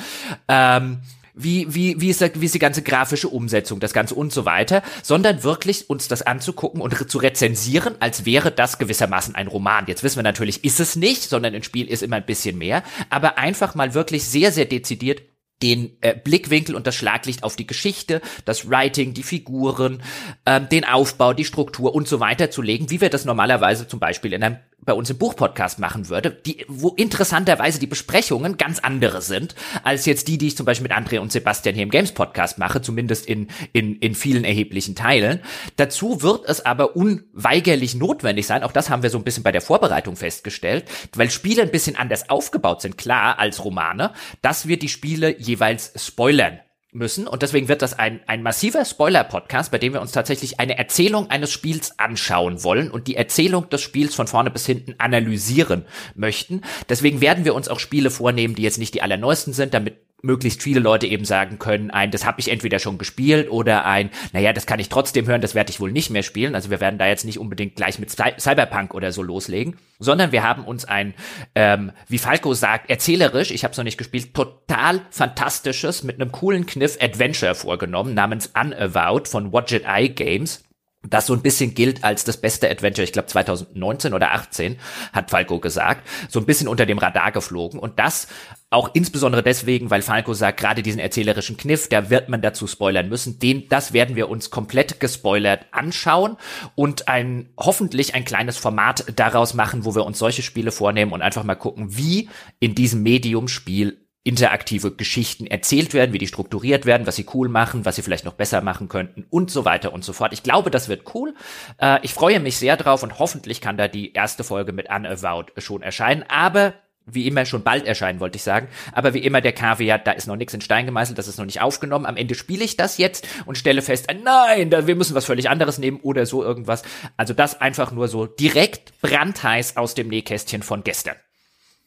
ähm, wie, wie, wie, ist, da- wie ist die ganze grafische Umsetzung, das Ganze und so weiter, sondern wirklich uns das anzugucken und zu rezensieren, als wäre das gewissermaßen ein Roman. Jetzt wissen wir natürlich, ist es nicht, sondern ein Spiel ist immer ein bisschen mehr, aber einfach mal wirklich sehr, sehr dezidiert den äh, Blickwinkel und das Schlaglicht auf die Geschichte, das Writing, die Figuren, ähm, den Aufbau, die Struktur und so weiter zu legen, wie wir das normalerweise zum Beispiel in einem bei uns im Buchpodcast machen würde, die, wo interessanterweise die Besprechungen ganz andere sind, als jetzt die, die ich zum Beispiel mit André und Sebastian hier im Games Podcast mache, zumindest in, in, in vielen erheblichen Teilen. Dazu wird es aber unweigerlich notwendig sein, auch das haben wir so ein bisschen bei der Vorbereitung festgestellt, weil Spiele ein bisschen anders aufgebaut sind, klar, als Romane, dass wir die Spiele jeweils spoilern müssen. Und deswegen wird das ein, ein massiver Spoiler-Podcast, bei dem wir uns tatsächlich eine Erzählung eines Spiels anschauen wollen und die Erzählung des Spiels von vorne bis hinten analysieren möchten. Deswegen werden wir uns auch Spiele vornehmen, die jetzt nicht die allerneuesten sind, damit möglichst viele Leute eben sagen können, ein, das habe ich entweder schon gespielt oder ein, naja, das kann ich trotzdem hören, das werde ich wohl nicht mehr spielen. Also wir werden da jetzt nicht unbedingt gleich mit Cy Cyberpunk oder so loslegen, sondern wir haben uns ein, ähm, wie Falco sagt, erzählerisch, ich habe es noch nicht gespielt, total fantastisches, mit einem coolen Kniff Adventure vorgenommen, namens Unavowed von Watch It Eye Games das so ein bisschen gilt als das beste Adventure, ich glaube 2019 oder 18, hat Falco gesagt, so ein bisschen unter dem Radar geflogen. Und das auch insbesondere deswegen, weil Falco sagt, gerade diesen erzählerischen Kniff, da wird man dazu spoilern müssen, den, das werden wir uns komplett gespoilert anschauen und ein, hoffentlich ein kleines Format daraus machen, wo wir uns solche Spiele vornehmen und einfach mal gucken, wie in diesem Medium-Spiel interaktive Geschichten erzählt werden, wie die strukturiert werden, was sie cool machen, was sie vielleicht noch besser machen könnten und so weiter und so fort. Ich glaube, das wird cool. Äh, ich freue mich sehr drauf und hoffentlich kann da die erste Folge mit Unavowed schon erscheinen. Aber wie immer schon bald erscheinen, wollte ich sagen. Aber wie immer der Kaviar, da ist noch nichts in Stein gemeißelt, das ist noch nicht aufgenommen. Am Ende spiele ich das jetzt und stelle fest, äh, nein, da, wir müssen was völlig anderes nehmen oder so irgendwas. Also das einfach nur so direkt brandheiß aus dem Nähkästchen von gestern.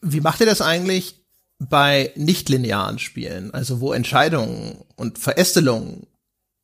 Wie macht ihr das eigentlich bei nicht-linearen Spielen? Also wo Entscheidungen und Verästelungen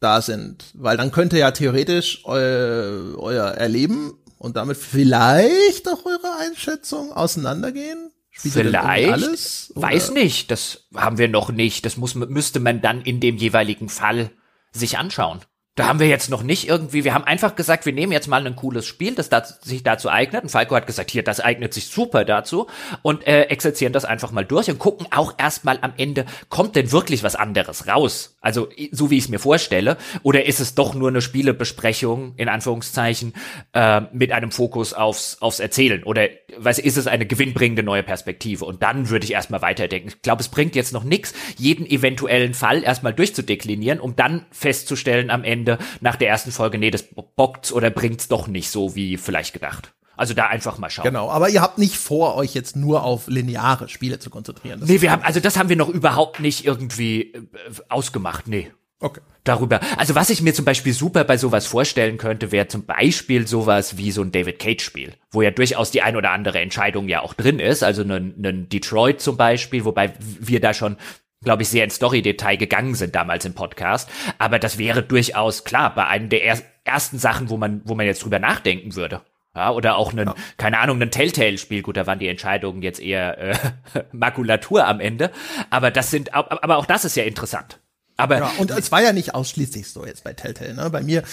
da sind? Weil dann könnte ja theoretisch eu euer Erleben und damit vielleicht auch eure Einschätzung auseinandergehen? Spielt Vielleicht. Alles, weiß nicht. Das haben wir noch nicht. Das muss, müsste man dann in dem jeweiligen Fall sich anschauen. Da haben wir jetzt noch nicht irgendwie, wir haben einfach gesagt, wir nehmen jetzt mal ein cooles Spiel, das dazu, sich dazu eignet. Und Falco hat gesagt, hier, das eignet sich super dazu. Und äh, exerzieren das einfach mal durch und gucken auch erstmal am Ende, kommt denn wirklich was anderes raus? Also so wie ich es mir vorstelle. Oder ist es doch nur eine Spielebesprechung, in Anführungszeichen, äh, mit einem Fokus aufs, aufs Erzählen? Oder was ist es eine gewinnbringende neue Perspektive? Und dann würde ich erstmal weiterdenken. Ich glaube, es bringt jetzt noch nichts, jeden eventuellen Fall erstmal durchzudeklinieren, um dann festzustellen am Ende, Ende nach der ersten Folge, nee, das bockt's oder bringt's doch nicht so wie vielleicht gedacht. Also da einfach mal schauen. Genau, aber ihr habt nicht vor, euch jetzt nur auf lineare Spiele zu konzentrieren. Das nee, wir haben, also das haben wir noch überhaupt nicht irgendwie äh, ausgemacht, nee. Okay. Darüber. Also was ich mir zum Beispiel super bei sowas vorstellen könnte, wäre zum Beispiel sowas wie so ein David Cage-Spiel, wo ja durchaus die ein oder andere Entscheidung ja auch drin ist. Also ein Detroit zum Beispiel, wobei wir da schon glaube ich, sehr ins Story-Detail gegangen sind damals im Podcast. Aber das wäre durchaus klar bei einem der er ersten Sachen, wo man, wo man jetzt drüber nachdenken würde. Ja, oder auch einen, ja. keine Ahnung, ein Telltale-Spiel. Gut, da waren die Entscheidungen jetzt eher äh, [LAUGHS] Makulatur am Ende. Aber das sind, aber auch das ist ja interessant. Aber ja, und es war ja nicht ausschließlich so jetzt bei Telltale. Ne? Bei mir,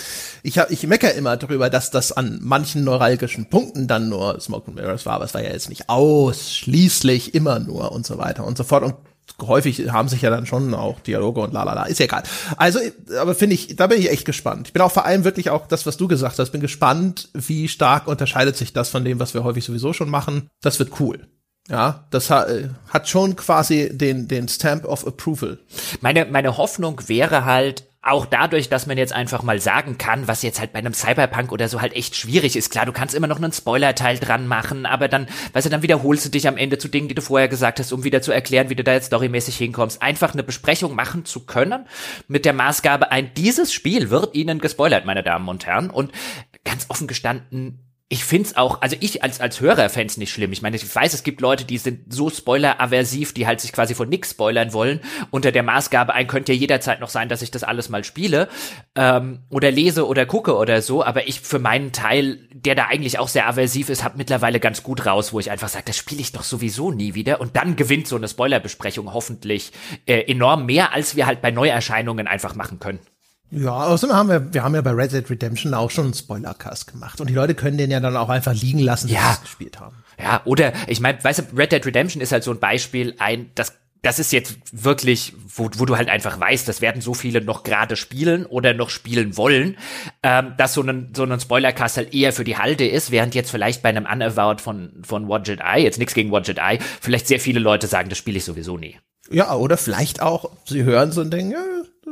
ich hab, ich meckere immer darüber, dass das an manchen neuralgischen Punkten dann nur Smoke and Mirrors war, aber es war ja jetzt nicht ausschließlich immer nur und so weiter und so fort. Und häufig haben sich ja dann schon auch Dialoge und lalala, ist ja egal. Also, aber finde ich, da bin ich echt gespannt. Ich bin auch vor allem wirklich auch das, was du gesagt hast, bin gespannt, wie stark unterscheidet sich das von dem, was wir häufig sowieso schon machen. Das wird cool. Ja, das hat, hat schon quasi den, den Stamp of Approval. Meine, meine Hoffnung wäre halt, auch dadurch, dass man jetzt einfach mal sagen kann, was jetzt halt bei einem Cyberpunk oder so halt echt schwierig ist. Klar, du kannst immer noch einen Spoiler-Teil dran machen, aber dann, weißt du, dann wiederholst du dich am Ende zu Dingen, die du vorher gesagt hast, um wieder zu erklären, wie du da jetzt storymäßig hinkommst. Einfach eine Besprechung machen zu können mit der Maßgabe, ein dieses Spiel wird ihnen gespoilert, meine Damen und Herren. Und ganz offen gestanden, ich find's auch, also ich als, als Hörer fänd's nicht schlimm. Ich meine, ich weiß, es gibt Leute, die sind so spoiler-aversiv, die halt sich quasi von nix spoilern wollen, unter der Maßgabe, ein könnte ja jederzeit noch sein, dass ich das alles mal spiele, ähm, oder lese oder gucke oder so, aber ich für meinen Teil, der da eigentlich auch sehr aversiv ist, hab mittlerweile ganz gut raus, wo ich einfach sage, das spiele ich doch sowieso nie wieder und dann gewinnt so eine Spoilerbesprechung hoffentlich äh, enorm mehr, als wir halt bei Neuerscheinungen einfach machen können. Ja, außerdem haben wir, wir haben ja bei Red Dead Redemption auch schon einen Spoilercast gemacht und die Leute können den ja dann auch einfach liegen lassen, ja. sie es gespielt haben. Ja, oder ich meine, weißt du, Red Dead Redemption ist halt so ein Beispiel, ein, das das ist jetzt wirklich, wo, wo du halt einfach weißt, das werden so viele noch gerade spielen oder noch spielen wollen, ähm, dass so ein, so ein Spoilercast halt eher für die Halde ist, während jetzt vielleicht bei einem Unavowed von, von It Eye, jetzt nichts gegen It Eye, vielleicht sehr viele Leute sagen, das spiele ich sowieso nie. Ja, oder vielleicht auch, sie hören so und denken, ja,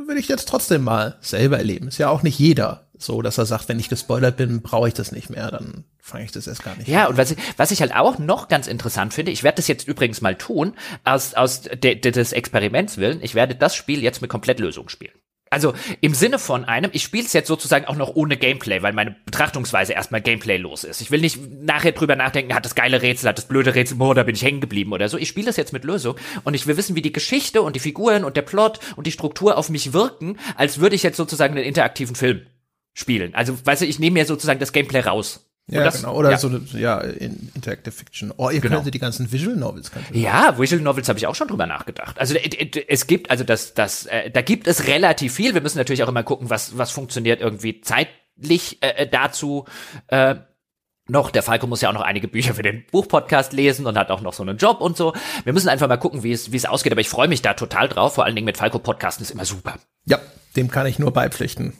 will ich jetzt trotzdem mal selber erleben. Ist ja auch nicht jeder so, dass er sagt, wenn ich gespoilert bin, brauche ich das nicht mehr, dann fange ich das erst gar nicht Ja, an. und was ich, was ich halt auch noch ganz interessant finde, ich werde das jetzt übrigens mal tun, aus, aus de, de, des Experiments willen, ich werde das Spiel jetzt mit Komplettlösung spielen. Also im Sinne von einem, ich spiele es jetzt sozusagen auch noch ohne Gameplay, weil meine Betrachtungsweise erstmal Gameplay-los ist. Ich will nicht nachher drüber nachdenken, hat das geile Rätsel, hat das blöde Rätsel, boah, da bin ich hängen geblieben oder so. Ich spiele es jetzt mit Lösung und ich will wissen, wie die Geschichte und die Figuren und der Plot und die Struktur auf mich wirken, als würde ich jetzt sozusagen einen interaktiven Film spielen. Also, weißt du, ich nehme mir sozusagen das Gameplay raus. Ja, das, genau. Oder ja. so eine, ja, in Interactive Fiction. Oh, ihr genau. könntet die ganzen Visual Novels. Ja, Visual Novels habe ich auch schon drüber nachgedacht. Also es gibt, also das, das, äh, da gibt es relativ viel. Wir müssen natürlich auch immer gucken, was, was funktioniert irgendwie zeitlich äh, äh, dazu. Äh, noch, der Falco muss ja auch noch einige Bücher für den Buchpodcast lesen und hat auch noch so einen Job und so. Wir müssen einfach mal gucken, wie es, wie es ausgeht, aber ich freue mich da total drauf. Vor allen Dingen mit Falco Podcasten ist immer super. Ja, dem kann ich nur beipflichten.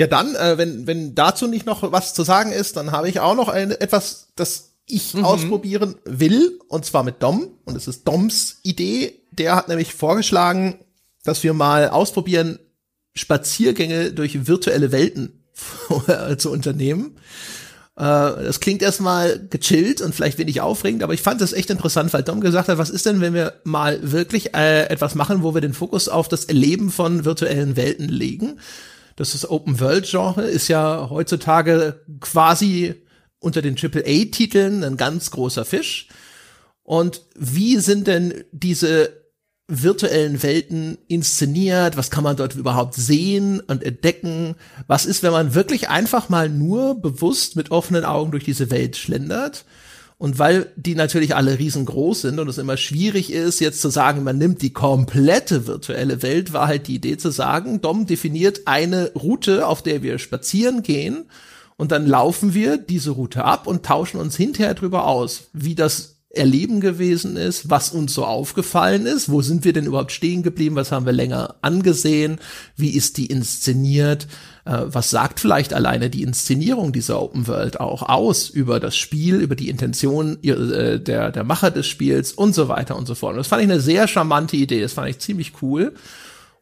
Ja, dann, äh, wenn, wenn dazu nicht noch was zu sagen ist, dann habe ich auch noch ein, etwas, das ich mhm. ausprobieren will, und zwar mit Dom. Und es ist Doms Idee. Der hat nämlich vorgeschlagen, dass wir mal ausprobieren, Spaziergänge durch virtuelle Welten [LAUGHS] zu unternehmen. Äh, das klingt erstmal gechillt und vielleicht wenig aufregend, aber ich fand das echt interessant, weil Dom gesagt hat, was ist denn, wenn wir mal wirklich äh, etwas machen, wo wir den Fokus auf das Erleben von virtuellen Welten legen? Das ist Open-World-Genre, ist ja heutzutage quasi unter den AAA-Titeln ein ganz großer Fisch. Und wie sind denn diese virtuellen Welten inszeniert? Was kann man dort überhaupt sehen und entdecken? Was ist, wenn man wirklich einfach mal nur bewusst mit offenen Augen durch diese Welt schlendert? Und weil die natürlich alle riesengroß sind und es immer schwierig ist, jetzt zu sagen, man nimmt die komplette virtuelle Welt, war halt die Idee zu sagen, Dom definiert eine Route, auf der wir spazieren gehen und dann laufen wir diese Route ab und tauschen uns hinterher drüber aus, wie das Erleben gewesen ist, was uns so aufgefallen ist, wo sind wir denn überhaupt stehen geblieben, was haben wir länger angesehen, wie ist die inszeniert, äh, was sagt vielleicht alleine die Inszenierung dieser Open World auch aus über das Spiel, über die Intention äh, der, der Macher des Spiels und so weiter und so fort. Und das fand ich eine sehr charmante Idee, das fand ich ziemlich cool.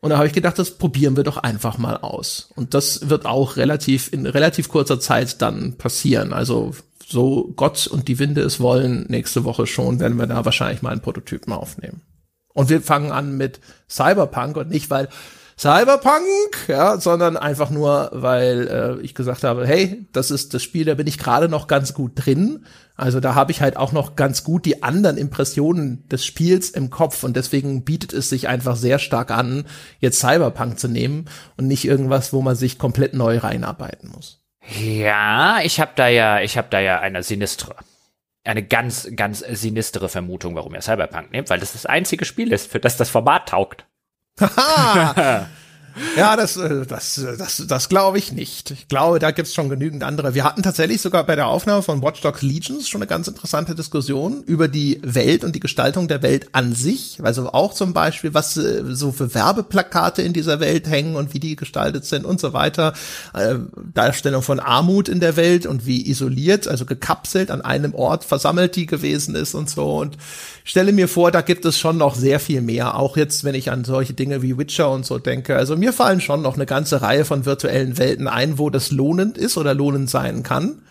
Und da habe ich gedacht, das probieren wir doch einfach mal aus. Und das wird auch relativ in relativ kurzer Zeit dann passieren. Also so Gott und die Winde es wollen, nächste Woche schon werden wir da wahrscheinlich mal einen Prototypen aufnehmen. Und wir fangen an mit Cyberpunk und nicht, weil Cyberpunk, ja, sondern einfach nur, weil äh, ich gesagt habe, hey, das ist das Spiel, da bin ich gerade noch ganz gut drin. Also da habe ich halt auch noch ganz gut die anderen Impressionen des Spiels im Kopf und deswegen bietet es sich einfach sehr stark an, jetzt Cyberpunk zu nehmen und nicht irgendwas, wo man sich komplett neu reinarbeiten muss. Ja, ich habe da ja, ich habe da ja eine sinistre, eine ganz, ganz sinistere Vermutung, warum er Cyberpunk nimmt, weil das das einzige Spiel ist, für das das Format taugt. Haha! [LAUGHS] [LAUGHS] Ja, das, äh, das, das, das glaube ich nicht. Ich glaube, da gibt's schon genügend andere. Wir hatten tatsächlich sogar bei der Aufnahme von Watch Dogs Legions schon eine ganz interessante Diskussion über die Welt und die Gestaltung der Welt an sich. Also auch zum Beispiel, was äh, so für Werbeplakate in dieser Welt hängen und wie die gestaltet sind und so weiter. Äh, Darstellung von Armut in der Welt und wie isoliert, also gekapselt an einem Ort versammelt die gewesen ist und so. Und stelle mir vor, da gibt es schon noch sehr viel mehr. Auch jetzt, wenn ich an solche Dinge wie Witcher und so denke. Also mir fallen schon noch eine ganze Reihe von virtuellen Welten ein, wo das lohnend ist oder lohnend sein kann.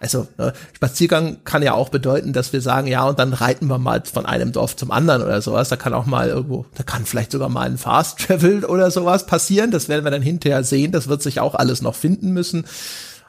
Also ne, Spaziergang kann ja auch bedeuten, dass wir sagen, ja, und dann reiten wir mal von einem Dorf zum anderen oder sowas. Da kann auch mal irgendwo, da kann vielleicht sogar mal ein Fast Travel oder sowas passieren. Das werden wir dann hinterher sehen. Das wird sich auch alles noch finden müssen.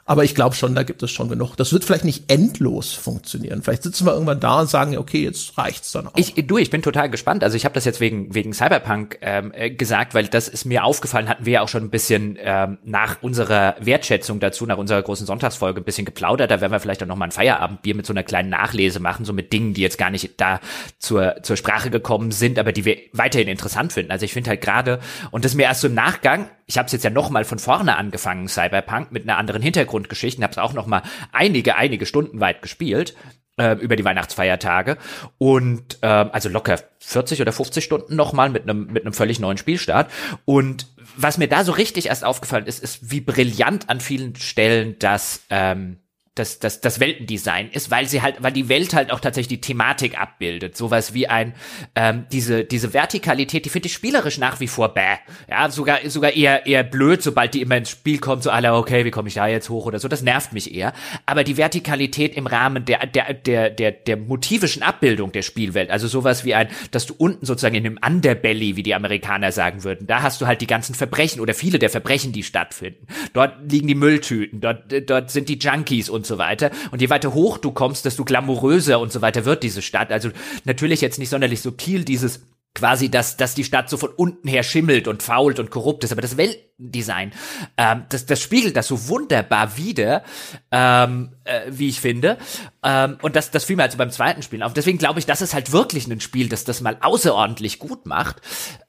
Aber ich glaube schon, da gibt es schon genug. Das wird vielleicht nicht endlos funktionieren. Vielleicht sitzen wir irgendwann da und sagen, okay, jetzt reicht's dann auch. Ich, du, ich bin total gespannt. Also ich habe das jetzt wegen wegen Cyberpunk ähm, äh, gesagt, weil das ist mir aufgefallen, hatten wir ja auch schon ein bisschen ähm, nach unserer Wertschätzung dazu, nach unserer großen Sonntagsfolge ein bisschen geplaudert. Da werden wir vielleicht auch noch mal ein Feierabendbier mit so einer kleinen Nachlese machen, so mit Dingen, die jetzt gar nicht da zur zur Sprache gekommen sind, aber die wir weiterhin interessant finden. Also ich finde halt gerade und das mir erst so im Nachgang ich habe es jetzt ja noch mal von vorne angefangen, Cyberpunk, mit einer anderen Hintergrundgeschichte, habe es auch noch mal einige, einige Stunden weit gespielt äh, über die Weihnachtsfeiertage. Und äh, also locker 40 oder 50 Stunden noch mal mit einem mit einem völlig neuen Spielstart. Und was mir da so richtig erst aufgefallen ist, ist, wie brillant an vielen Stellen das ähm, das, das, das Weltendesign ist, weil sie halt, weil die Welt halt auch tatsächlich die Thematik abbildet. Sowas wie ein, ähm, diese, diese Vertikalität, die finde ich spielerisch nach wie vor bäh. Ja, sogar, sogar eher, eher blöd, sobald die immer ins Spiel kommt, so alle, okay, wie komme ich da jetzt hoch oder so, das nervt mich eher. Aber die Vertikalität im Rahmen der, der, der, der, der motivischen Abbildung der Spielwelt, also sowas wie ein, dass du unten sozusagen in dem Underbelly, wie die Amerikaner sagen würden, da hast du halt die ganzen Verbrechen oder viele der Verbrechen, die stattfinden. Dort liegen die Mülltüten, dort, dort sind die Junkies und und so weiter. Und je weiter hoch du kommst, desto glamouröser und so weiter wird diese Stadt. Also natürlich jetzt nicht sonderlich subtil dieses quasi, dass, dass die Stadt so von unten her schimmelt und fault und korrupt ist. Aber das Weltdesign, ähm, das, das spiegelt das so wunderbar wider, ähm, äh, wie ich finde. Ähm, und das, das fiel mir also beim zweiten Spielen auf. Deswegen glaube ich, das ist halt wirklich ein Spiel, das das mal außerordentlich gut macht.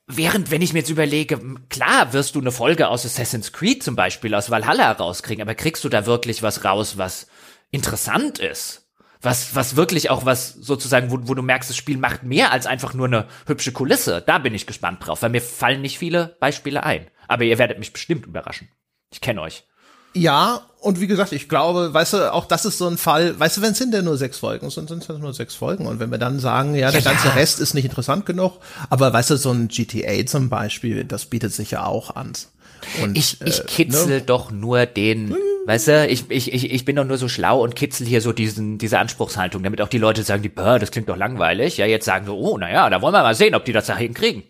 Während, wenn ich mir jetzt überlege, klar wirst du eine Folge aus Assassin's Creed zum Beispiel aus Valhalla rauskriegen, aber kriegst du da wirklich was raus, was interessant ist? was, was wirklich auch was sozusagen, wo, wo du merkst, das Spiel macht mehr als einfach nur eine hübsche Kulisse. Da bin ich gespannt drauf, weil mir fallen nicht viele Beispiele ein. Aber ihr werdet mich bestimmt überraschen. Ich kenne euch. Ja, und wie gesagt, ich glaube, weißt du, auch das ist so ein Fall, weißt du, wenn es sind denn nur sechs Folgen, sind es nur sechs Folgen. Und wenn wir dann sagen, ja, der ja, ganze ja. Rest ist nicht interessant genug, aber weißt du, so ein GTA zum Beispiel, das bietet sich ja auch an. Und, ich, ich äh, kitzel ne? doch nur den, weißt du, ich, ich, ich, ich bin doch nur so schlau und kitzel hier so diesen, diese Anspruchshaltung, damit auch die Leute sagen, die, das klingt doch langweilig. Ja, jetzt sagen so, oh, naja, da wollen wir mal sehen, ob die das da hinkriegen.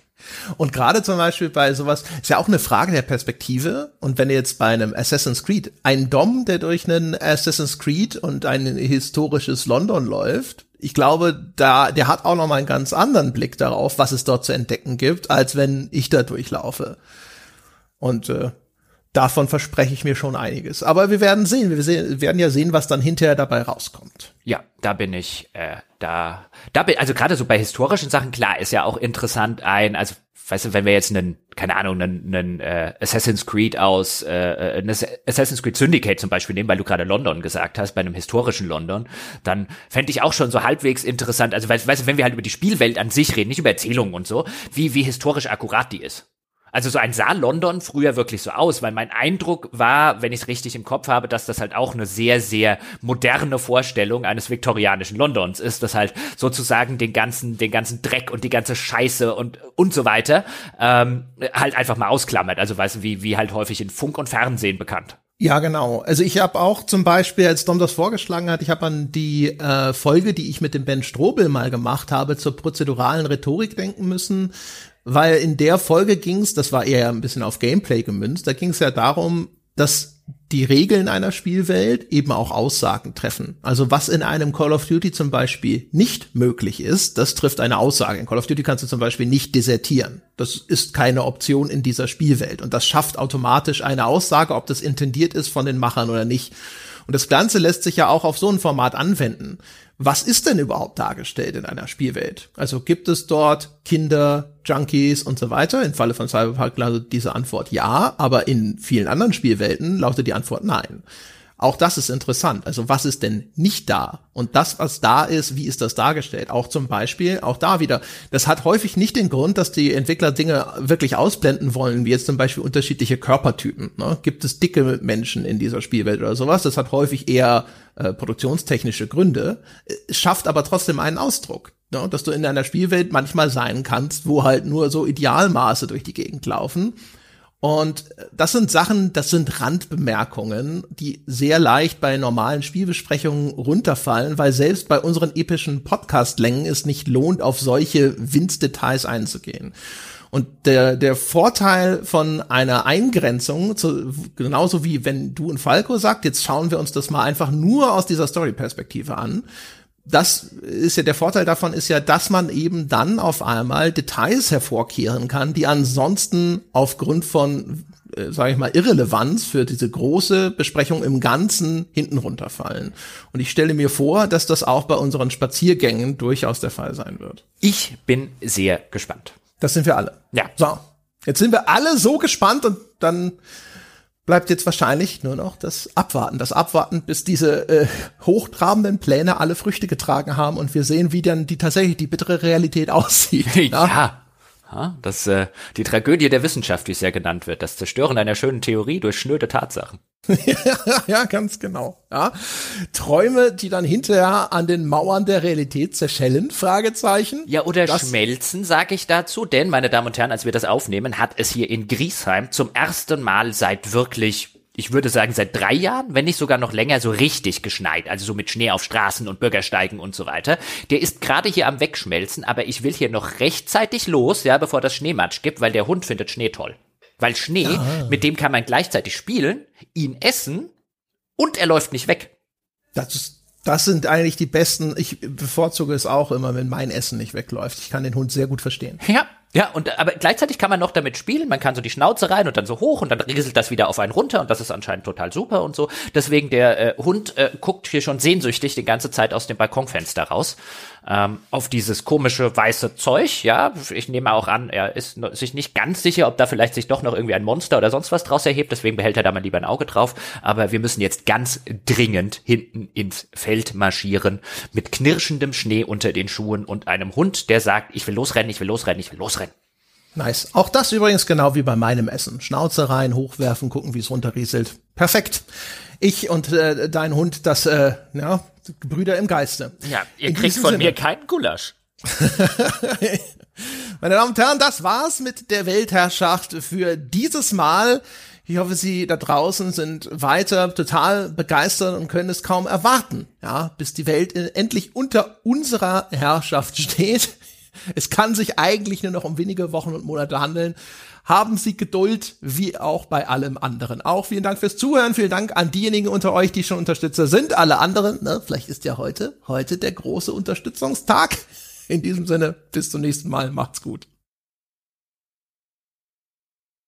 Und gerade zum Beispiel bei sowas, ist ja auch eine Frage der Perspektive. Und wenn jetzt bei einem Assassin's Creed, ein Dom, der durch einen Assassin's Creed und ein historisches London läuft, ich glaube, da, der hat auch noch mal einen ganz anderen Blick darauf, was es dort zu entdecken gibt, als wenn ich da durchlaufe. Und äh, davon verspreche ich mir schon einiges. Aber wir werden sehen. Wir sehen, werden ja sehen, was dann hinterher dabei rauskommt. Ja, da bin ich, äh, da, da bin, also gerade so bei historischen Sachen, klar, ist ja auch interessant ein, also weißt du, wenn wir jetzt einen, keine Ahnung, einen, einen äh, Assassin's Creed aus, äh, äh ein Assassin's Creed Syndicate zum Beispiel nehmen, weil du gerade London gesagt hast, bei einem historischen London, dann fände ich auch schon so halbwegs interessant, also weißt, weißt du, wenn wir halt über die Spielwelt an sich reden, nicht über Erzählungen und so, wie, wie historisch akkurat die ist. Also so ein sah London früher wirklich so aus, weil mein Eindruck war, wenn ich es richtig im Kopf habe, dass das halt auch eine sehr, sehr moderne Vorstellung eines viktorianischen Londons ist, das halt sozusagen den ganzen, den ganzen Dreck und die ganze Scheiße und und so weiter ähm, halt einfach mal ausklammert. Also weißt du, wie, wie halt häufig in Funk und Fernsehen bekannt. Ja, genau. Also ich habe auch zum Beispiel, als Dom das vorgeschlagen hat, ich habe an die äh, Folge, die ich mit dem Ben Strobel mal gemacht habe, zur prozeduralen Rhetorik denken müssen, weil in der Folge ging's, das war eher ein bisschen auf Gameplay gemünzt, da ging's ja darum, dass die Regeln einer Spielwelt eben auch Aussagen treffen. Also was in einem Call of Duty zum Beispiel nicht möglich ist, das trifft eine Aussage. In Call of Duty kannst du zum Beispiel nicht desertieren. Das ist keine Option in dieser Spielwelt. Und das schafft automatisch eine Aussage, ob das intendiert ist von den Machern oder nicht. Und das Ganze lässt sich ja auch auf so ein Format anwenden was ist denn überhaupt dargestellt in einer Spielwelt? Also gibt es dort Kinder, Junkies und so weiter? Im Falle von Cyberpunk lautet diese Antwort ja, aber in vielen anderen Spielwelten lautet die Antwort nein. Auch das ist interessant. Also was ist denn nicht da? Und das, was da ist, wie ist das dargestellt? Auch zum Beispiel, auch da wieder, das hat häufig nicht den Grund, dass die Entwickler Dinge wirklich ausblenden wollen, wie jetzt zum Beispiel unterschiedliche Körpertypen. Ne? Gibt es dicke Menschen in dieser Spielwelt oder sowas? Das hat häufig eher äh, produktionstechnische Gründe, es schafft aber trotzdem einen Ausdruck. Ne? Dass du in einer Spielwelt manchmal sein kannst, wo halt nur so Idealmaße durch die Gegend laufen und das sind Sachen, das sind Randbemerkungen, die sehr leicht bei normalen Spielbesprechungen runterfallen, weil selbst bei unseren epischen Podcast-Längen es nicht lohnt, auf solche Winzdetails einzugehen. Und der, der Vorteil von einer Eingrenzung, zu, genauso wie wenn du und Falco sagt, jetzt schauen wir uns das mal einfach nur aus dieser Story-Perspektive an, das ist ja der Vorteil davon ist ja, dass man eben dann auf einmal Details hervorkehren kann, die ansonsten aufgrund von äh, sage ich mal Irrelevanz für diese große Besprechung im Ganzen hinten runterfallen. Und ich stelle mir vor, dass das auch bei unseren Spaziergängen durchaus der Fall sein wird. Ich bin sehr gespannt. Das sind wir alle. Ja. So, jetzt sind wir alle so gespannt und dann bleibt jetzt wahrscheinlich nur noch das Abwarten. Das Abwarten, bis diese äh, hochtrabenden Pläne alle Früchte getragen haben und wir sehen, wie dann die tatsächlich die bittere Realität [LAUGHS] aussieht. ja. Das äh, die Tragödie der Wissenschaft, wie es ja genannt wird, das Zerstören einer schönen Theorie durch schnöde Tatsachen. ja, [LAUGHS] ja, ganz genau. Ja. Träume, die dann hinterher an den Mauern der Realität zerschellen? Fragezeichen. Ja, oder das schmelzen, sage ich dazu. Denn, meine Damen und Herren, als wir das aufnehmen, hat es hier in Griesheim zum ersten Mal seit wirklich ich würde sagen, seit drei Jahren, wenn nicht sogar noch länger, so richtig geschneit. Also so mit Schnee auf Straßen und Bürgersteigen und so weiter. Der ist gerade hier am Wegschmelzen, aber ich will hier noch rechtzeitig los, ja, bevor das Schneematsch gibt, weil der Hund findet Schnee toll. Weil Schnee, ah. mit dem kann man gleichzeitig spielen, ihn essen und er läuft nicht weg. Das ist das sind eigentlich die besten. Ich bevorzuge es auch immer, wenn mein Essen nicht wegläuft. Ich kann den Hund sehr gut verstehen. Ja, ja, und aber gleichzeitig kann man noch damit spielen. Man kann so die Schnauze rein und dann so hoch und dann rieselt das wieder auf einen runter und das ist anscheinend total super und so. Deswegen der äh, Hund äh, guckt hier schon sehnsüchtig die ganze Zeit aus dem Balkonfenster raus ähm, auf dieses komische weiße Zeug. Ja, ich nehme auch an, er ist sich nicht ganz sicher, ob da vielleicht sich doch noch irgendwie ein Monster oder sonst was draus erhebt. Deswegen behält er da mal lieber ein Auge drauf. Aber wir müssen jetzt ganz dringend hinten ins Feld marschieren mit knirschendem Schnee unter den Schuhen und einem Hund, der sagt, ich will losrennen, ich will losrennen, ich will losrennen. Nice. Auch das übrigens genau wie bei meinem Essen. Schnauze rein, hochwerfen, gucken, wie es runterrieselt. Perfekt. Ich und äh, dein Hund, das, äh, ja, Brüder im Geiste. Ja, ihr In kriegt von Sinne. mir keinen Gulasch. [LAUGHS] Meine Damen und Herren, das war's mit der Weltherrschaft für dieses Mal. Ich hoffe, Sie da draußen sind weiter total begeistert und können es kaum erwarten, ja, bis die Welt endlich unter unserer Herrschaft steht. [LAUGHS] Es kann sich eigentlich nur noch um wenige Wochen und Monate handeln. Haben Sie Geduld, wie auch bei allem anderen. Auch vielen Dank fürs Zuhören. Vielen Dank an diejenigen unter euch, die schon Unterstützer sind. Alle anderen, ne, vielleicht ist ja heute, heute der große Unterstützungstag. In diesem Sinne, bis zum nächsten Mal. Macht's gut.